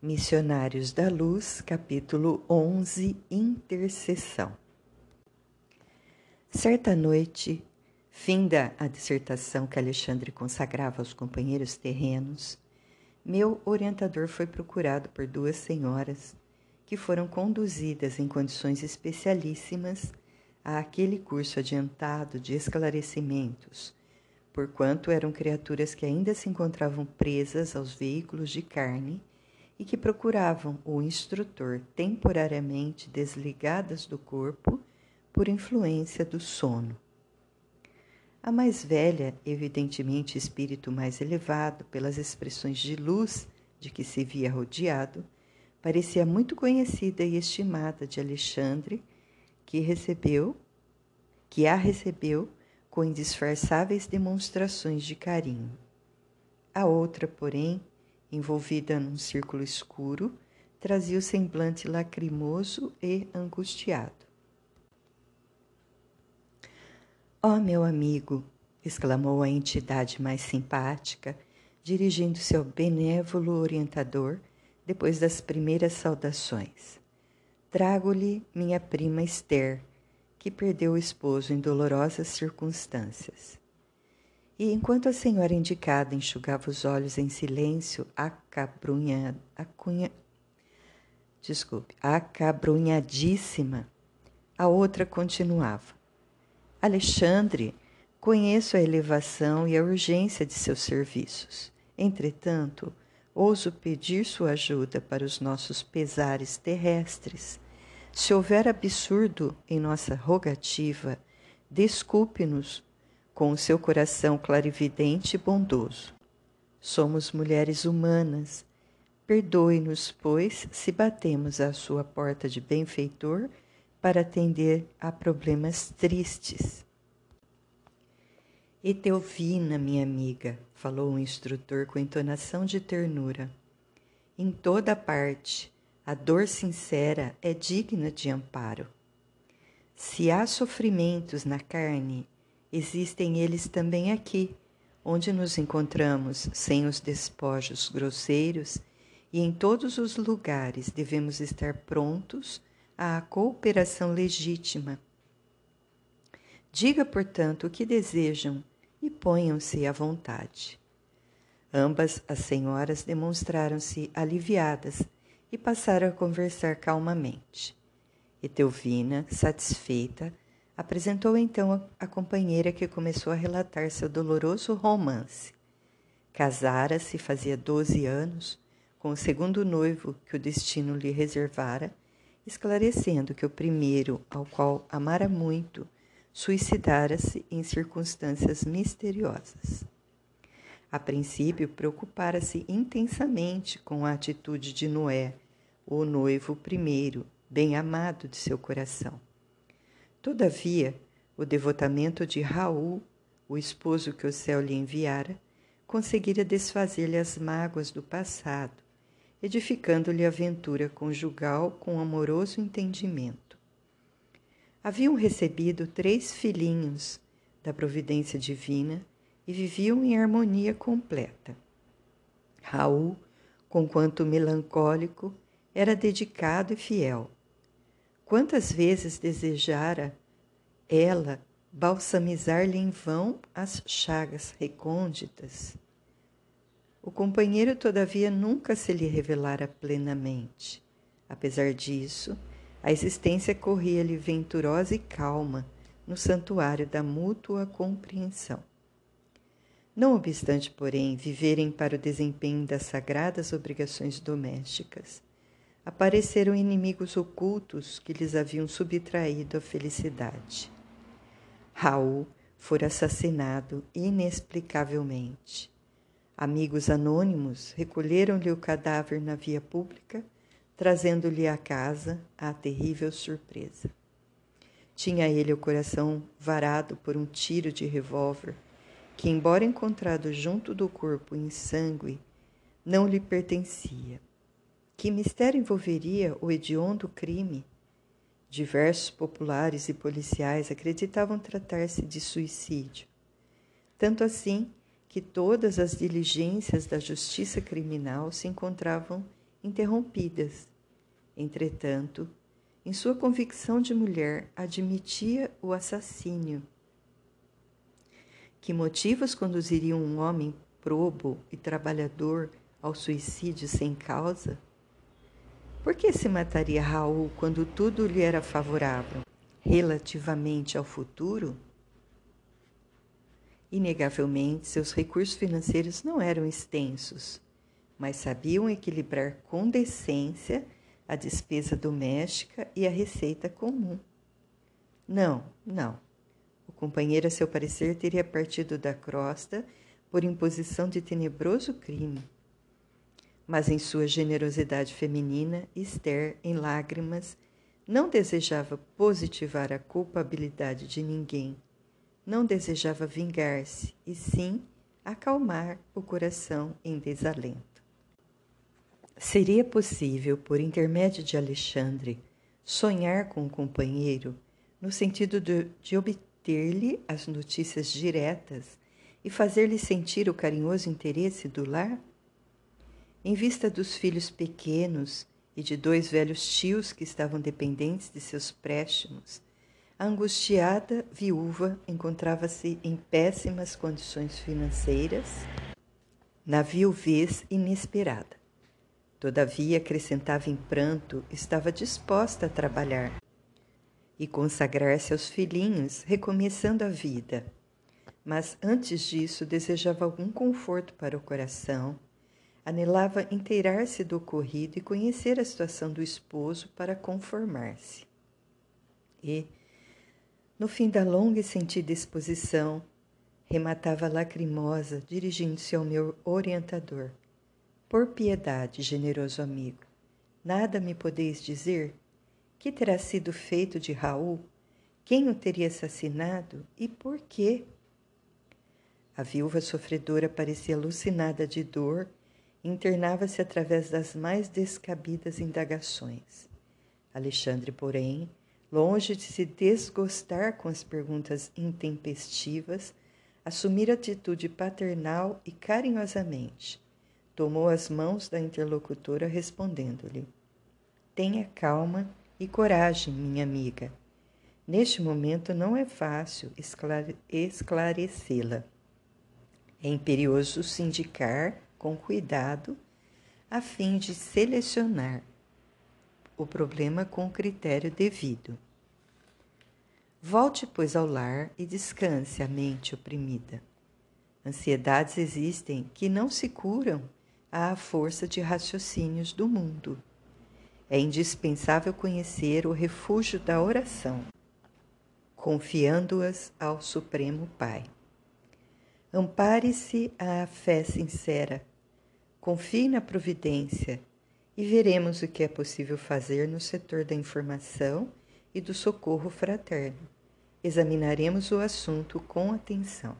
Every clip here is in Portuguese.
Missionários da Luz, capítulo 11 Intercessão. Certa noite, finda a dissertação que Alexandre consagrava aos companheiros terrenos, meu orientador foi procurado por duas senhoras que foram conduzidas em condições especialíssimas àquele curso adiantado de esclarecimentos, porquanto eram criaturas que ainda se encontravam presas aos veículos de carne e que procuravam o instrutor temporariamente desligadas do corpo por influência do sono. A mais velha, evidentemente espírito mais elevado pelas expressões de luz de que se via rodeado, parecia muito conhecida e estimada de Alexandre, que recebeu, que a recebeu com indisfarçáveis demonstrações de carinho. A outra, porém, envolvida num círculo escuro, trazia o semblante lacrimoso e angustiado. Oh, meu amigo, exclamou a entidade mais simpática, dirigindo-se ao benévolo orientador depois das primeiras saudações. Trago-lhe minha prima Esther, que perdeu o esposo em dolorosas circunstâncias. E enquanto a senhora indicada enxugava os olhos em silêncio, acabrunha, acunha, desculpe, acabrunhadíssima, a outra continuava. Alexandre, conheço a elevação e a urgência de seus serviços. Entretanto, ouso pedir sua ajuda para os nossos pesares terrestres. Se houver absurdo em nossa rogativa, desculpe-nos com o seu coração clarividente e bondoso. Somos mulheres humanas. Perdoe-nos, pois, se batemos à sua porta de benfeitor para atender a problemas tristes. Etelvina, minha amiga, falou o instrutor com entonação de ternura. Em toda parte, a dor sincera é digna de amparo. Se há sofrimentos na carne, existem eles também aqui, onde nos encontramos sem os despojos grosseiros, e em todos os lugares devemos estar prontos à cooperação legítima. Diga, portanto, o que desejam e ponham-se à vontade. Ambas as senhoras demonstraram-se aliviadas e passaram a conversar calmamente. Etelvina, satisfeita, Apresentou então a companheira que começou a relatar seu doloroso romance. Casara-se fazia doze anos com o segundo noivo que o destino lhe reservara, esclarecendo que o primeiro, ao qual amara muito, suicidara-se em circunstâncias misteriosas. A princípio, preocupara-se intensamente com a atitude de Noé, o noivo primeiro, bem amado de seu coração. Todavia, o devotamento de Raul, o esposo que o céu lhe enviara, conseguira desfazer-lhe as mágoas do passado, edificando-lhe a aventura conjugal com amoroso entendimento. Haviam recebido três filhinhos da providência divina e viviam em harmonia completa. Raul, conquanto melancólico, era dedicado e fiel Quantas vezes desejara ela balsamizar-lhe em vão as chagas recônditas? O companheiro, todavia, nunca se lhe revelara plenamente. Apesar disso, a existência corria-lhe venturosa e calma no santuário da mútua compreensão. Não obstante, porém, viverem para o desempenho das sagradas obrigações domésticas, apareceram inimigos ocultos que lhes haviam subtraído a felicidade. Raul fora assassinado inexplicavelmente. Amigos anônimos recolheram-lhe o cadáver na via pública, trazendo-lhe à casa a terrível surpresa. Tinha ele o coração varado por um tiro de revólver, que, embora encontrado junto do corpo em sangue, não lhe pertencia. Que mistério envolveria o hediondo crime? Diversos populares e policiais acreditavam tratar-se de suicídio. Tanto assim que todas as diligências da justiça criminal se encontravam interrompidas. Entretanto, em sua convicção de mulher, admitia o assassínio. Que motivos conduziriam um homem probo e trabalhador ao suicídio sem causa? Por que se mataria Raul quando tudo lhe era favorável? Relativamente ao futuro? Inegavelmente, seus recursos financeiros não eram extensos, mas sabiam equilibrar com decência a despesa doméstica e a receita comum. Não, não. O companheiro, a seu parecer, teria partido da crosta por imposição de tenebroso crime. Mas em sua generosidade feminina, Esther, em lágrimas, não desejava positivar a culpabilidade de ninguém não desejava vingar-se, e sim acalmar o coração em desalento. Seria possível, por intermédio de Alexandre, sonhar com o companheiro no sentido de, de obter-lhe as notícias diretas e fazer-lhe sentir o carinhoso interesse do lar? Em vista dos filhos pequenos e de dois velhos tios que estavam dependentes de seus préstimos, a angustiada viúva encontrava-se em péssimas condições financeiras, na viuvez inesperada. Todavia, acrescentava em pranto, estava disposta a trabalhar e consagrar-se aos filhinhos, recomeçando a vida. Mas antes disso, desejava algum conforto para o coração, anelava inteirar-se do ocorrido e conhecer a situação do esposo para conformar-se. E, no fim da longa e sentida exposição, rematava lacrimosa, dirigindo-se ao meu orientador. Por piedade, generoso amigo, nada me podeis dizer? Que terá sido feito de Raul? Quem o teria assassinado e por quê? A viúva sofredora parecia alucinada de dor internava-se através das mais descabidas indagações. Alexandre, porém, Longe de se desgostar com as perguntas intempestivas, assumir atitude paternal e carinhosamente. Tomou as mãos da interlocutora, respondendo-lhe: Tenha calma e coragem, minha amiga. Neste momento não é fácil esclarecê-la. É imperioso se indicar com cuidado a fim de selecionar o problema com o critério devido. Volte, pois, ao lar e descanse a mente oprimida. Ansiedades existem que não se curam à força de raciocínios do mundo. É indispensável conhecer o refúgio da oração, confiando-as ao Supremo Pai. Ampare-se à fé sincera, confie na providência e veremos o que é possível fazer no setor da informação e do socorro fraterno. Examinaremos o assunto com atenção.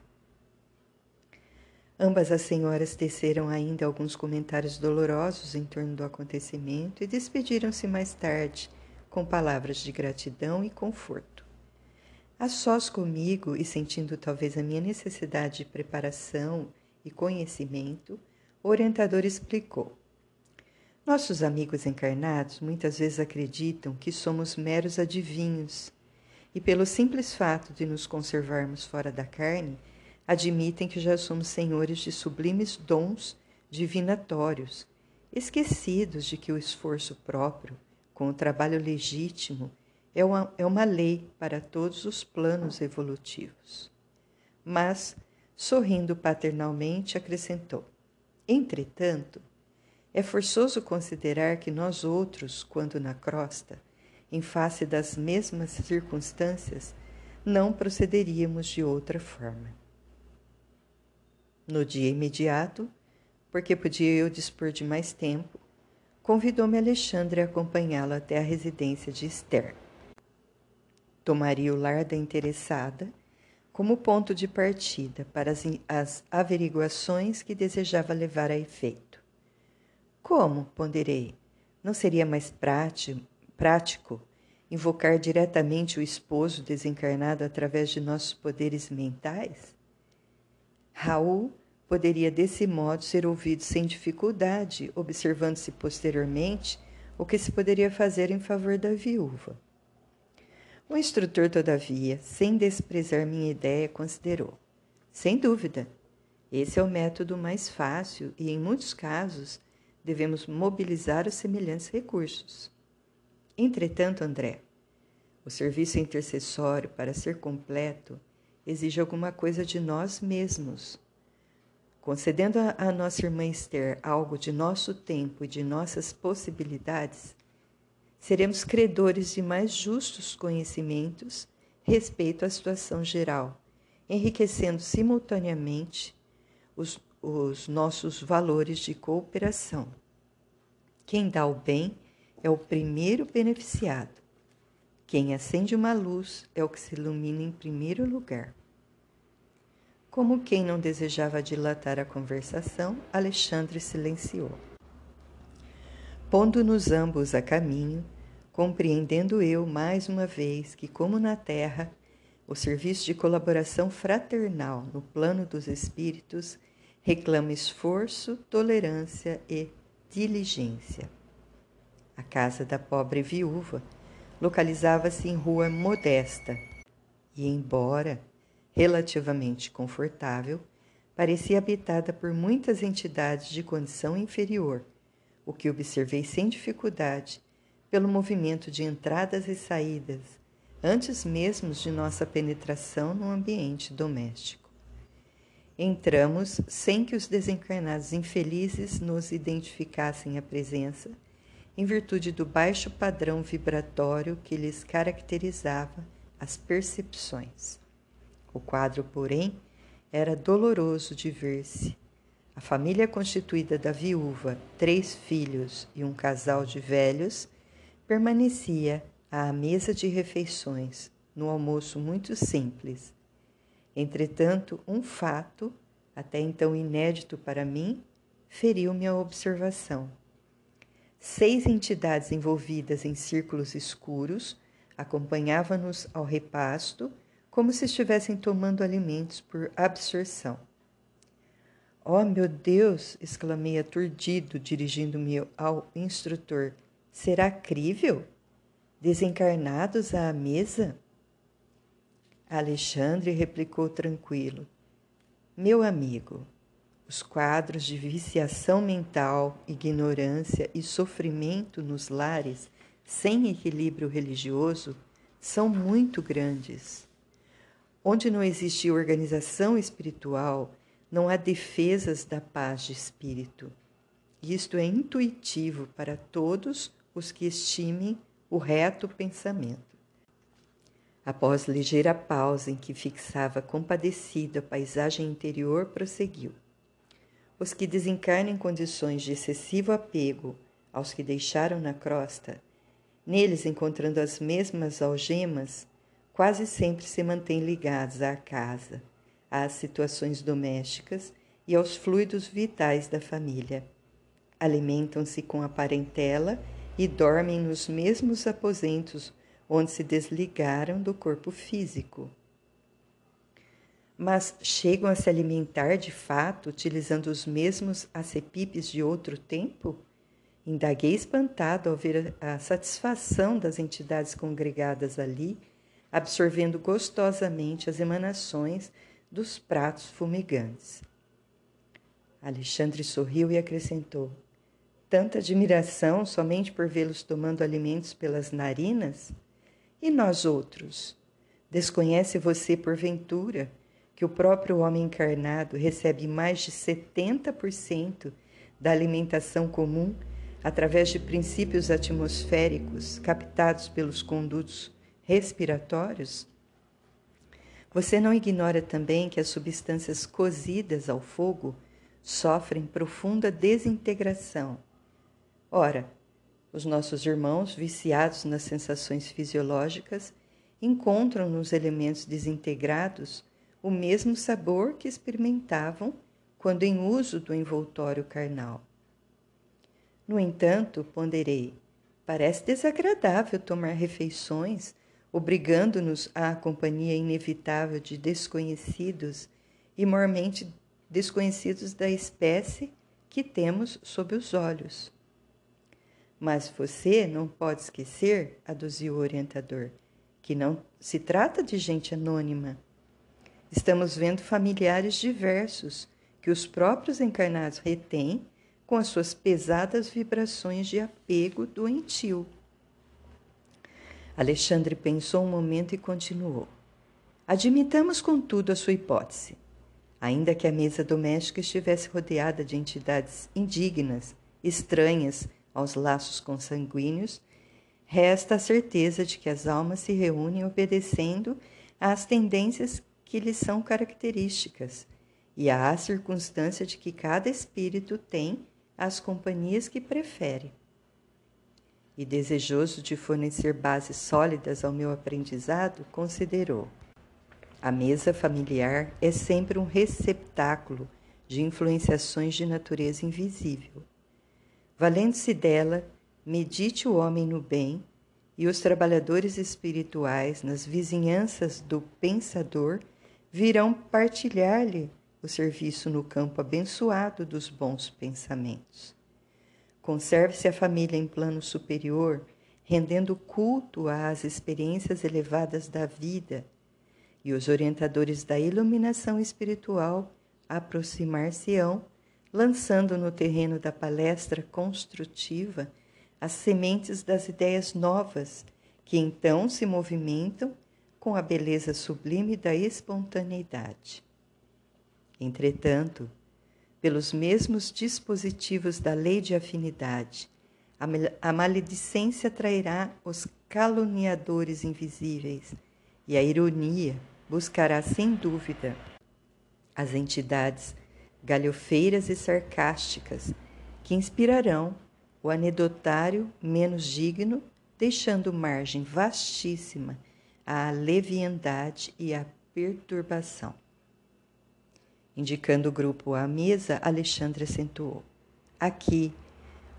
Ambas as senhoras teceram ainda alguns comentários dolorosos em torno do acontecimento e despediram-se mais tarde com palavras de gratidão e conforto. A sós comigo e sentindo talvez a minha necessidade de preparação e conhecimento, o orientador explicou. Nossos amigos encarnados muitas vezes acreditam que somos meros adivinhos e, pelo simples fato de nos conservarmos fora da carne, admitem que já somos senhores de sublimes dons divinatórios, esquecidos de que o esforço próprio, com o trabalho legítimo, é uma, é uma lei para todos os planos evolutivos. Mas, sorrindo paternalmente, acrescentou: Entretanto, é forçoso considerar que nós outros, quando na crosta, em face das mesmas circunstâncias, não procederíamos de outra forma. No dia imediato, porque podia eu dispor de mais tempo, convidou-me Alexandre a acompanhá-lo até a residência de Esther. Tomaria o lar da interessada como ponto de partida para as, as averiguações que desejava levar a efeito. Como? ponderei. Não seria mais prático invocar diretamente o esposo desencarnado através de nossos poderes mentais? Raul poderia desse modo ser ouvido sem dificuldade, observando-se posteriormente o que se poderia fazer em favor da viúva. O instrutor, todavia, sem desprezar minha ideia, considerou: sem dúvida, esse é o método mais fácil e, em muitos casos, devemos mobilizar os semelhantes recursos. Entretanto, André, o serviço intercessório, para ser completo, exige alguma coisa de nós mesmos. Concedendo a, nossa irmã Esther algo de nosso tempo e de nossas possibilidades, seremos credores de mais justos conhecimentos respeito à situação geral, enriquecendo simultaneamente os, os nossos valores de cooperação. Quem dá o bem é o primeiro beneficiado. Quem acende uma luz é o que se ilumina em primeiro lugar. Como quem não desejava dilatar a conversação, Alexandre silenciou. Pondo-nos ambos a caminho, compreendendo eu mais uma vez que, como na terra, o serviço de colaboração fraternal no plano dos espíritos reclama esforço, tolerância e diligência. A casa da pobre viúva localizava-se em rua modesta e, embora relativamente confortável, parecia habitada por muitas entidades de condição inferior o que observei sem dificuldade pelo movimento de entradas e saídas, antes mesmo de nossa penetração no ambiente doméstico. Entramos sem que os desencarnados infelizes nos identificassem a presença, em virtude do baixo padrão vibratório que lhes caracterizava as percepções. O quadro, porém, era doloroso de ver-se a família constituída da viúva, três filhos e um casal de velhos permanecia à mesa de refeições, no almoço muito simples. Entretanto, um fato, até então inédito para mim, feriu minha observação. Seis entidades envolvidas em círculos escuros acompanhavam-nos ao repasto, como se estivessem tomando alimentos por absorção. Oh, meu Deus! exclamei aturdido, dirigindo-me ao instrutor. Será crível? Desencarnados à mesa? Alexandre replicou tranquilo. Meu amigo, os quadros de viciação mental, ignorância e sofrimento nos lares sem equilíbrio religioso são muito grandes. Onde não existe organização espiritual, não há defesas da paz de espírito. Isto é intuitivo para todos os que estimem o reto pensamento. Após ligeira pausa em que fixava compadecido a paisagem interior, prosseguiu. Os que desencarnam em condições de excessivo apego aos que deixaram na crosta, neles encontrando as mesmas algemas, quase sempre se mantêm ligados à casa, às situações domésticas e aos fluidos vitais da família. Alimentam-se com a parentela e dormem nos mesmos aposentos onde se desligaram do corpo físico. Mas chegam a se alimentar de fato utilizando os mesmos acepipes de outro tempo? Indaguei espantado ao ver a satisfação das entidades congregadas ali, absorvendo gostosamente as emanações dos pratos fumegantes. Alexandre sorriu e acrescentou: Tanta admiração somente por vê-los tomando alimentos pelas narinas? E nós outros? Desconhece você, porventura, que o próprio homem encarnado recebe mais de 70% da alimentação comum através de princípios atmosféricos captados pelos condutos respiratórios? Você não ignora também que as substâncias cozidas ao fogo sofrem profunda desintegração. Ora, os nossos irmãos, viciados nas sensações fisiológicas, encontram nos elementos desintegrados o mesmo sabor que experimentavam quando em uso do envoltório carnal. No entanto, ponderei, parece desagradável tomar refeições obrigando-nos à companhia inevitável de desconhecidos e mormente desconhecidos da espécie que temos sob os olhos. Mas você não pode esquecer, aduziu o orientador, que não se trata de gente anônima. Estamos vendo familiares diversos que os próprios encarnados retêm com as suas pesadas vibrações de apego doentio. Alexandre pensou um momento e continuou. Admitamos, contudo, a sua hipótese. Ainda que a mesa doméstica estivesse rodeada de entidades indignas, estranhas aos laços consanguíneos, resta a certeza de que as almas se reúnem obedecendo às tendências que lhes são características, e a circunstância de que cada espírito tem as companhias que prefere. E desejoso de fornecer bases sólidas ao meu aprendizado, considerou: a mesa familiar é sempre um receptáculo de influenciações de natureza invisível. Valendo-se dela, medite o homem no bem e os trabalhadores espirituais nas vizinhanças do pensador virão partilhar-lhe o serviço no campo abençoado dos bons pensamentos. Conserve-se a família em plano superior, rendendo culto às experiências elevadas da vida e os orientadores da iluminação espiritual aproximar-se-ão, lançando no terreno da palestra construtiva as sementes das ideias novas, que então se movimentam com a beleza sublime da espontaneidade. Entretanto, pelos mesmos dispositivos da lei de afinidade, a maledicência trairá os caluniadores invisíveis e a ironia buscará sem dúvida as entidades galhofeiras e sarcásticas que inspirarão o anedotário menos digno, deixando margem vastíssima à leviandade e à perturbação. Indicando o grupo à mesa, Alexandre acentuou: Aqui,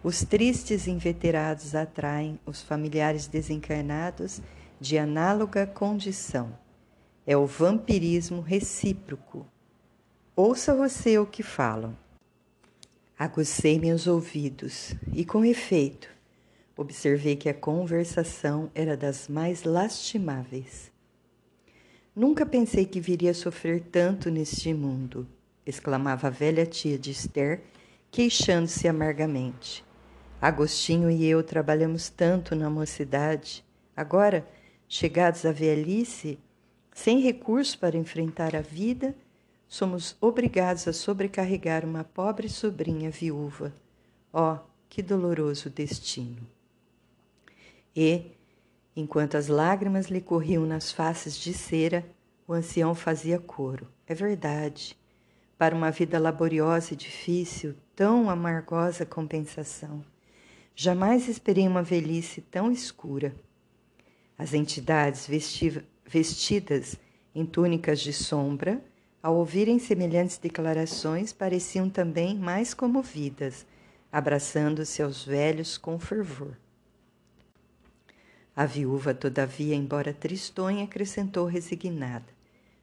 os tristes inveterados atraem os familiares desencarnados de análoga condição é o vampirismo recíproco. Ouça você o que falam. Agucei meus ouvidos e, com efeito, observei que a conversação era das mais lastimáveis. Nunca pensei que viria a sofrer tanto neste mundo, exclamava a velha tia de Esther, queixando-se amargamente. Agostinho e eu trabalhamos tanto na mocidade. Agora, chegados à velhice, sem recurso para enfrentar a vida, somos obrigados a sobrecarregar uma pobre sobrinha viúva. Oh, que doloroso destino! E, enquanto as lágrimas lhe corriam nas faces de cera, o ancião fazia coro. É verdade. Para uma vida laboriosa e difícil, tão amargosa compensação. Jamais esperei uma velhice tão escura. As entidades vestidas em túnicas de sombra, ao ouvirem semelhantes declarações, pareciam também mais comovidas, abraçando-se aos velhos com fervor. A viúva, todavia, embora tristonha, acrescentou resignada: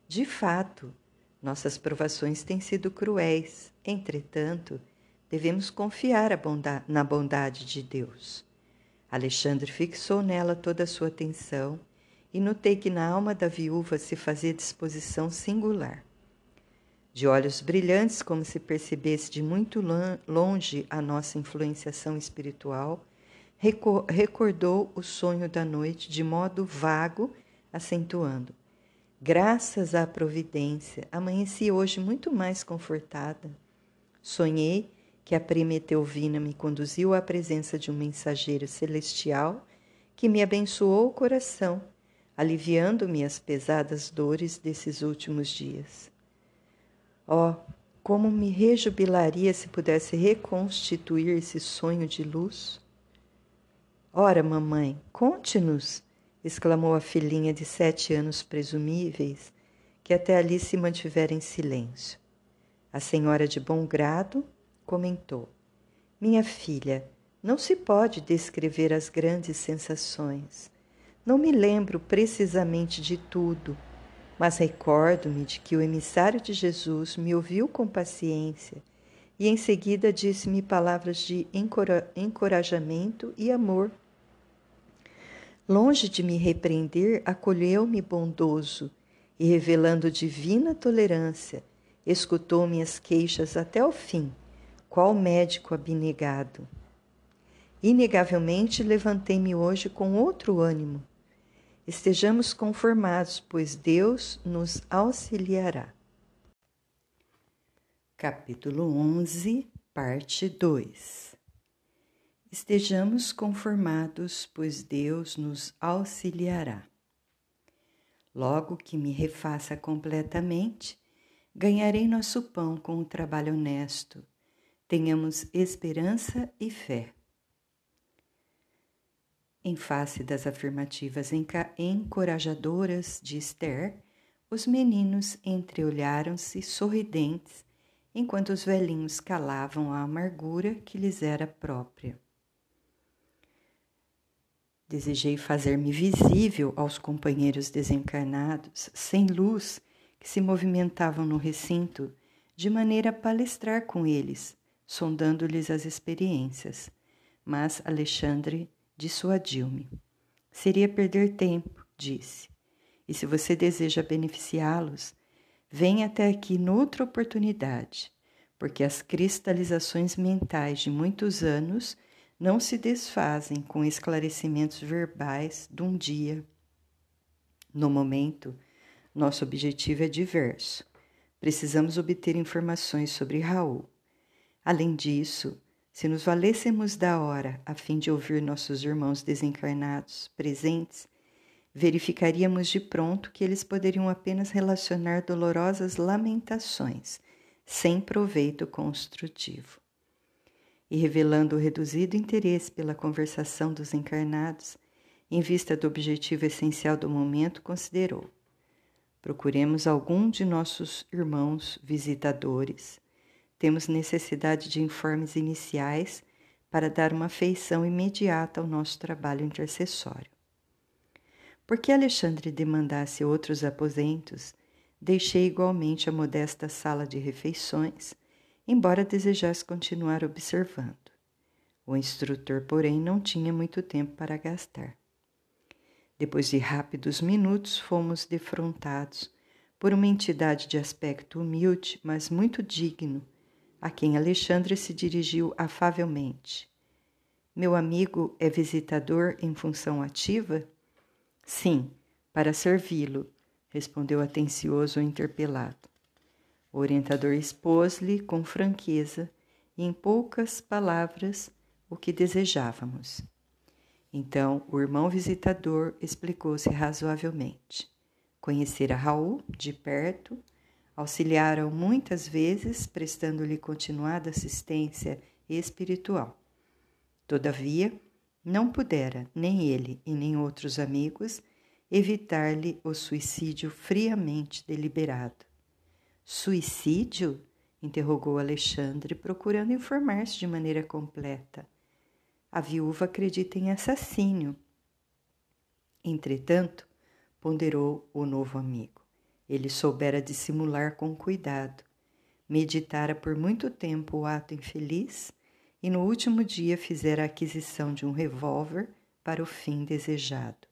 De fato, nossas provações têm sido cruéis. Entretanto, devemos confiar na bondade de Deus. Alexandre fixou nela toda a sua atenção e notei que na alma da viúva se fazia disposição singular. De olhos brilhantes, como se percebesse de muito longe a nossa influenciação espiritual, recordou o sonho da noite de modo vago, acentuando: Graças à providência, amanheci hoje muito mais confortada. Sonhei que a prima Etelvina me conduziu à presença de um mensageiro celestial que me abençoou o coração aliviando-me as pesadas dores desses últimos dias. Oh, como me rejubilaria se pudesse reconstituir esse sonho de luz! Ora, mamãe, conte-nos! exclamou a filhinha de sete anos presumíveis, que até ali se mantivera em silêncio. A senhora de bom grado comentou: Minha filha, não se pode descrever as grandes sensações. Não me lembro precisamente de tudo, Mas recordo-me de que o emissário de Jesus me ouviu com paciência e em seguida disse-me palavras de encorajamento e amor. Longe de me repreender, acolheu-me bondoso e, revelando divina tolerância, escutou minhas queixas até o fim, qual médico abnegado. Inegavelmente levantei-me hoje com outro ânimo. Estejamos conformados, pois Deus nos auxiliará. Capítulo 11, parte 2 Estejamos conformados, pois Deus nos auxiliará. Logo que me refaça completamente, ganharei nosso pão com o trabalho honesto. Tenhamos esperança e fé. Em face das afirmativas encorajadoras de Esther, os meninos entreolharam-se sorridentes, enquanto os velhinhos calavam a amargura que lhes era própria. Desejei fazer-me visível aos companheiros desencarnados, sem luz, que se movimentavam no recinto, de maneira a palestrar com eles, sondando-lhes as experiências. Mas Alexandre dissuadiu-me. Seria perder tempo, disse. E se você deseja beneficiá-los, venha até aqui noutra oportunidade, porque as cristalizações mentais de muitos anos não se desfazem com esclarecimentos verbais de um dia. No momento, nosso objetivo é diverso. Precisamos obter informações sobre Raul. Além disso, se nos valêssemos da hora a fim de ouvir nossos irmãos desencarnados presentes, verificaríamos de pronto que eles poderiam apenas relacionar dolorosas lamentações, sem proveito construtivo. E revelando o reduzido interesse pela conversação dos encarnados, em vista do objetivo essencial do momento, considerou: procuremos algum de nossos irmãos visitadores temos necessidade de informes iniciais para dar uma feição imediata ao nosso trabalho intercessório. Porque Alexandre demandasse outros aposentos, deixei igualmente a modesta sala de refeições, embora desejasse continuar observando. O instrutor, porém, não tinha muito tempo para gastar. Depois de rápidos minutos, fomos defrontados por uma entidade de aspecto humilde, mas muito digno, a quem Alexandre se dirigiu afavelmente. Meu amigo é visitador em função ativa? Sim, para servi-lo, respondeu atencioso o interpelado. O orientador expôs-lhe com franqueza e em poucas palavras o que desejávamos. Então o irmão visitador explicou-se razoavelmente. Conhecera Raul de perto auxiliaram muitas vezes, prestando-lhe continuada assistência espiritual. Todavia, não pudera nem ele e nem outros amigos evitar-lhe o suicídio friamente deliberado. Suicídio? interrogou Alexandre, procurando informar-se de maneira completa. A viúva acredita em assassínio. Entretanto, ponderou o novo amigo. Ele soubera dissimular com cuidado, meditara por muito tempo o ato infeliz e no último dia fizera a aquisição de um revólver para o fim desejado.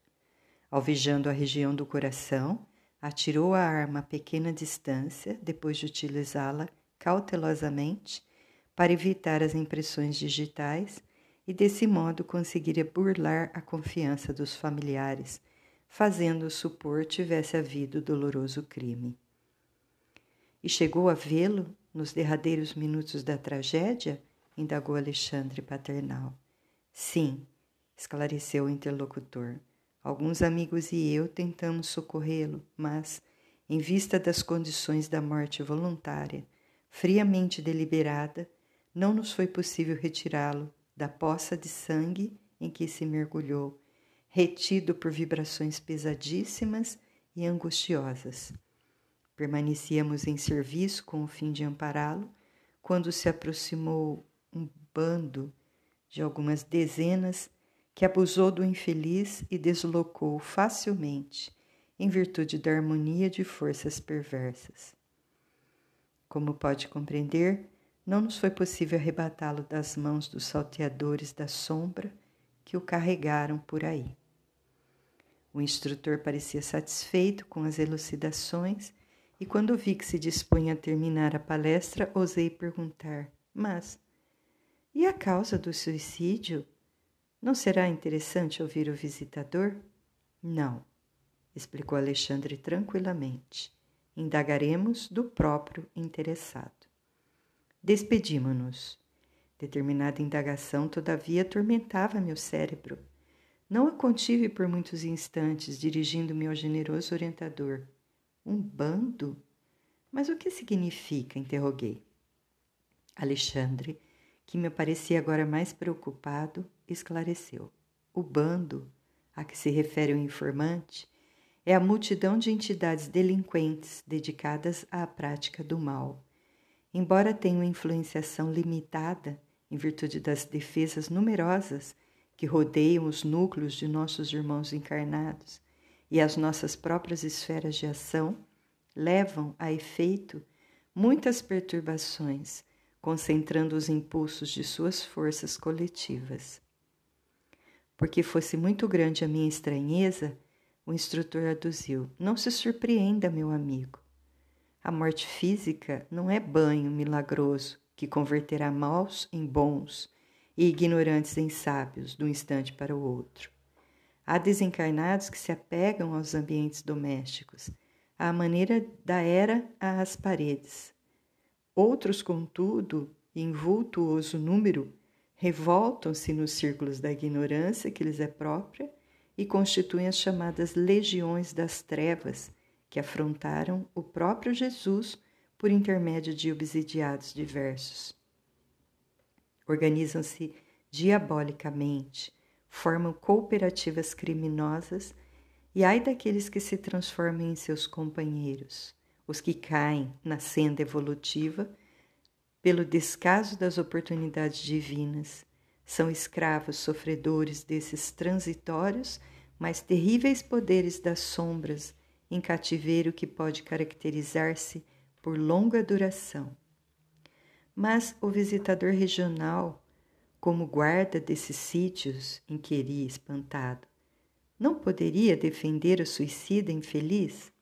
Alvejando a região do coração, atirou a arma a pequena distância, depois de utilizá-la cautelosamente para evitar as impressões digitais e desse modo conseguiria burlar a confiança dos familiares fazendo supor tivesse havido doloroso crime. E chegou a vê-lo nos derradeiros minutos da tragédia? indagou Alexandre paternal. Sim, esclareceu o interlocutor. Alguns amigos e eu tentamos socorrê-lo, mas, em vista das condições da morte voluntária, friamente deliberada, não nos foi possível retirá-lo da poça de sangue em que se mergulhou retido por vibrações pesadíssimas e angustiosas. Permanecíamos em serviço com o fim de ampará-lo quando se aproximou um bando de algumas dezenas que abusou do infeliz e deslocou facilmente, em virtude da harmonia de forças perversas. Como pode compreender, não nos foi possível arrebatá-lo das mãos dos salteadores da sombra que o carregaram por aí. O instrutor parecia satisfeito com as elucidações e, quando vi que se dispunha a terminar a palestra, ousei perguntar: Mas, e a causa do suicídio? Não será interessante ouvir o visitador? Não, explicou Alexandre tranquilamente. Indagaremos do próprio interessado. Despedimo-nos. Determinada indagação, todavia, atormentava meu cérebro. Não a contive por muitos instantes, dirigindo-me ao generoso orientador. Um bando? Mas o que significa? interroguei. Alexandre, que me parecia agora mais preocupado, esclareceu. O bando a que se refere o informante é a multidão de entidades delinquentes dedicadas à prática do mal Embora tenham influenciação limitada, em virtude das defesas numerosas que rodeiam os núcleos de nossos irmãos encarnados e as nossas próprias esferas de ação, levam a efeito muitas perturbações, concentrando os impulsos de suas forças coletivas. Porque fosse muito grande a minha estranheza, o instrutor aduziu: Não se surpreenda, meu amigo. A morte física não é banho milagroso que converterá maus em bons e ignorantes em sábios de um instante para o outro. Há desencarnados que se apegam aos ambientes domésticos, à maneira da era às paredes. Outros, contudo, em vultuoso número, revoltam-se nos círculos da ignorância que lhes é própria e constituem as chamadas legiões das trevas que afrontaram o próprio Jesus por intermédio de obsidiados diversos. Organizam-se diabolicamente, formam cooperativas criminosas e ai daqueles que se transformam em seus companheiros, os que caem na senda evolutiva pelo descaso das oportunidades divinas, são escravos sofredores desses transitórios, mas terríveis poderes das sombras em cativeiro que pode caracterizar-se por longa duração. Mas o visitador regional, como guarda desses sítios, inquiria espantado, não poderia defender o suicida infeliz?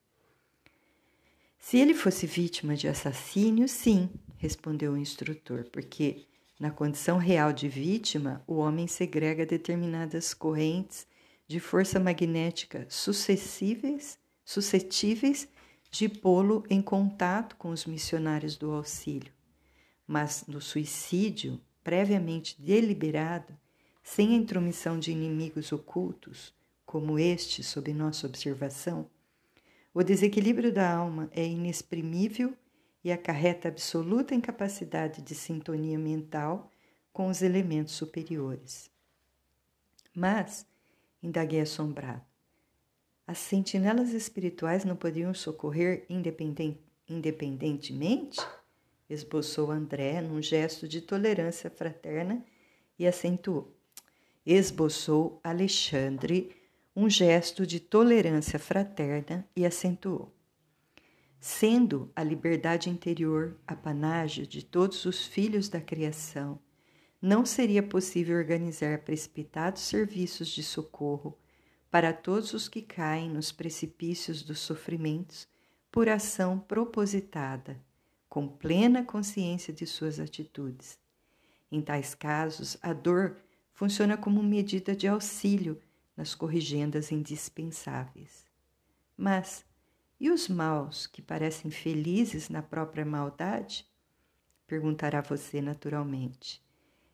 Se ele fosse vítima de assassínio, sim, respondeu o instrutor, porque na condição real de vítima, o homem segrega determinadas correntes de força magnética sucessíveis suscetíveis de pô-lo em contato com os missionários do auxílio. Mas no suicídio, previamente deliberado, sem a intromissão de inimigos ocultos, como este sob nossa observação, o desequilíbrio da alma é inexprimível e acarreta absoluta incapacidade de sintonia mental com os elementos superiores. Mas, indaguei assombrado, as sentinelas espirituais não podiam socorrer independentemente? Esboçou André num gesto de tolerância fraterna e acentuou. Esboçou Alexandre um gesto de tolerância fraterna e acentuou. Sendo a liberdade interior apanágio de todos os filhos da criação, não seria possível organizar precipitados serviços de socorro para todos os que caem nos precipícios dos sofrimentos por ação propositada, com plena consciência de suas atitudes. Em tais casos, a dor funciona como medida de auxílio nas corrigendas indispensáveis. Mas e os maus que parecem felizes na própria maldade? Perguntará você naturalmente.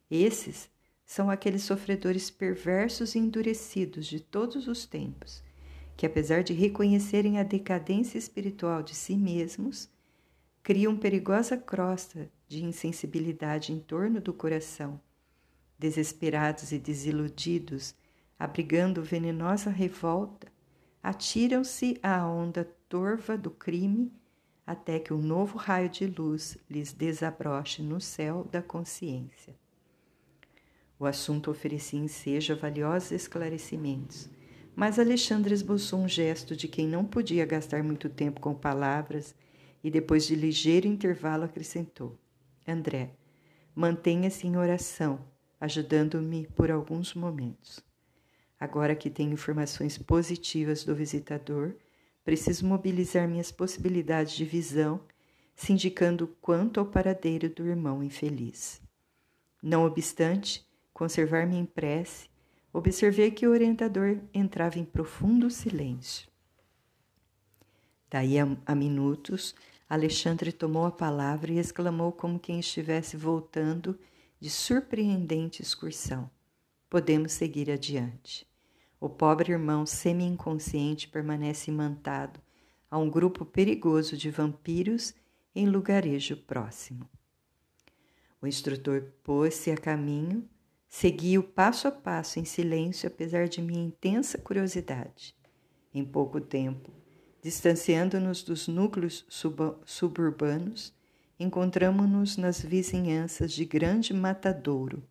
Esses são aqueles sofredores perversos e endurecidos de todos os tempos, que, apesar de reconhecerem a decadência espiritual de si mesmos, criam perigosa crosta de insensibilidade em torno do coração. Desesperados e desiludidos, abrigando venenosa revolta, atiram-se à onda torva do crime até que um novo raio de luz lhes desabroche no céu da consciência. O assunto oferecia ensejo a valiosos esclarecimentos, Mas Alexandre esboçou um gesto de quem não podia gastar muito tempo com palavras e, depois de ligeiro intervalo, acrescentou: André, mantenha-se em oração, ajudando-me por alguns momentos. Agora que tenho informações positivas do visitador, preciso mobilizar minhas possibilidades de visão, se indicando quanto ao paradeiro do irmão infeliz. Não obstante, conservar-me em prece, observei que o orientador entrava em profundo silêncio. Daí a, a minutos, Alexandre tomou a palavra e exclamou como quem estivesse voltando de surpreendente excursão. Podemos seguir adiante. O pobre irmão semi-inconsciente permanece imantado a um grupo perigoso de vampiros em lugarejo próximo. O instrutor pôs-se a caminho, seguiu passo a passo em silêncio, apesar de minha intensa curiosidade. Em pouco tempo, distanciando-nos dos núcleos suburbanos, encontramos-nos nas vizinhanças de Grande Matadouro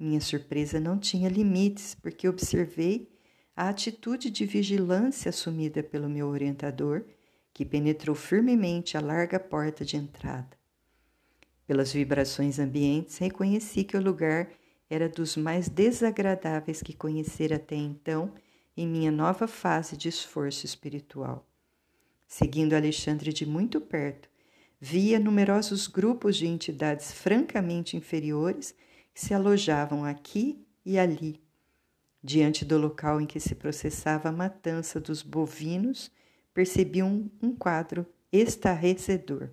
minha surpresa não tinha limites, porque observei a atitude de vigilância assumida pelo meu orientador, que penetrou firmemente a larga porta de entrada. Pelas vibrações ambientes, reconheci que o lugar era dos mais desagradáveis que conhecera até então em minha nova fase de esforço espiritual. Seguindo Alexandre de muito perto, via numerosos grupos de entidades francamente inferiores se alojavam aqui e ali, diante do local em que se processava a matança dos bovinos, percebi um, um quadro estarrecedor.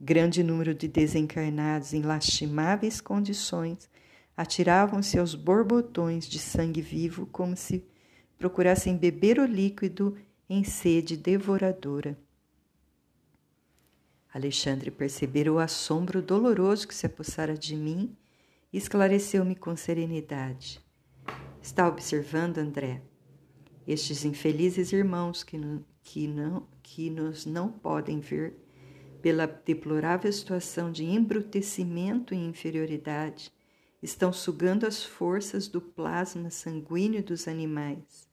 Grande número de desencarnados em lastimáveis condições atiravam-se aos borbotões de sangue vivo como se procurassem beber o líquido em sede devoradora. Alexandre percebera o assombro doloroso que se apossara de mim esclareceu-me com serenidade. Está observando, André? Estes infelizes irmãos que, no, que, não, que nos não podem ver pela deplorável situação de embrutecimento e inferioridade, estão sugando as forças do plasma sanguíneo dos animais.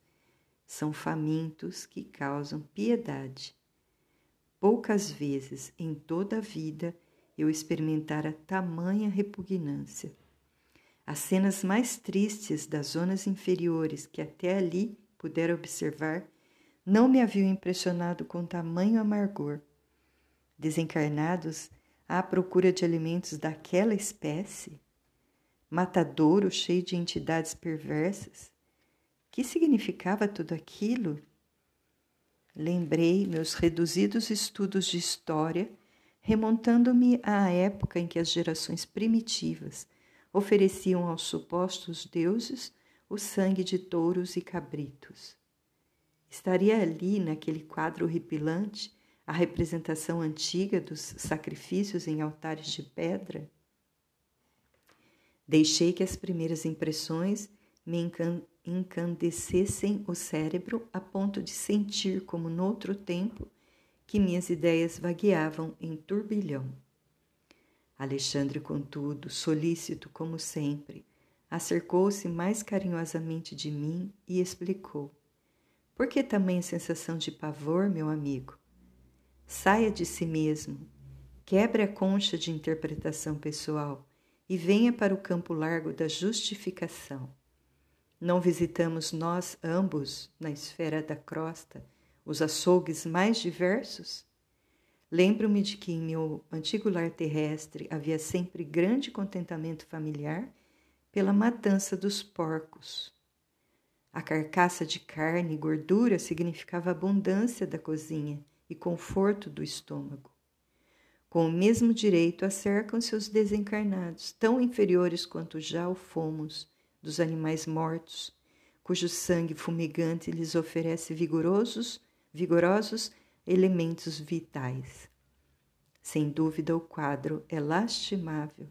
São famintos que causam piedade. Poucas vezes em toda a vida eu experimentara tamanha repugnância. As cenas mais tristes das zonas inferiores que até ali pudera observar não me haviam impressionado com tamanho amargor. Desencarnados à procura de alimentos daquela espécie, matadouro cheio de entidades perversas, que significava tudo aquilo? Lembrei meus reduzidos estudos de história, remontando-me à época em que as gerações primitivas ofereciam aos supostos deuses o sangue de touros e cabritos. Estaria ali, naquele quadro horripilante, a representação antiga dos sacrifícios em altares de pedra? Deixei que as primeiras impressões me encandecessem o cérebro a ponto de sentir, como noutro tempo, que minhas ideias vagueavam em turbilhão. Alexandre, contudo, solícito como sempre, acercou-se mais carinhosamente de mim e explicou: Por que tamanha sensação de pavor, meu amigo? Saia de si mesmo, quebre a concha de interpretação pessoal e venha para o campo largo da justificação. Não visitamos nós ambos, na esfera da crosta, os açougues mais diversos? Lembro-me de que em meu antigo lar terrestre havia sempre grande contentamento familiar pela matança dos porcos. A carcaça de carne e gordura significava abundância da cozinha e conforto do estômago. Com o mesmo direito acercam-se os desencarnados, tão inferiores quanto já o fomos dos animais mortos, cujo sangue fumegante lhes oferece vigorosos, vigorosos elementos vitais. Sem dúvida, o quadro é lastimável.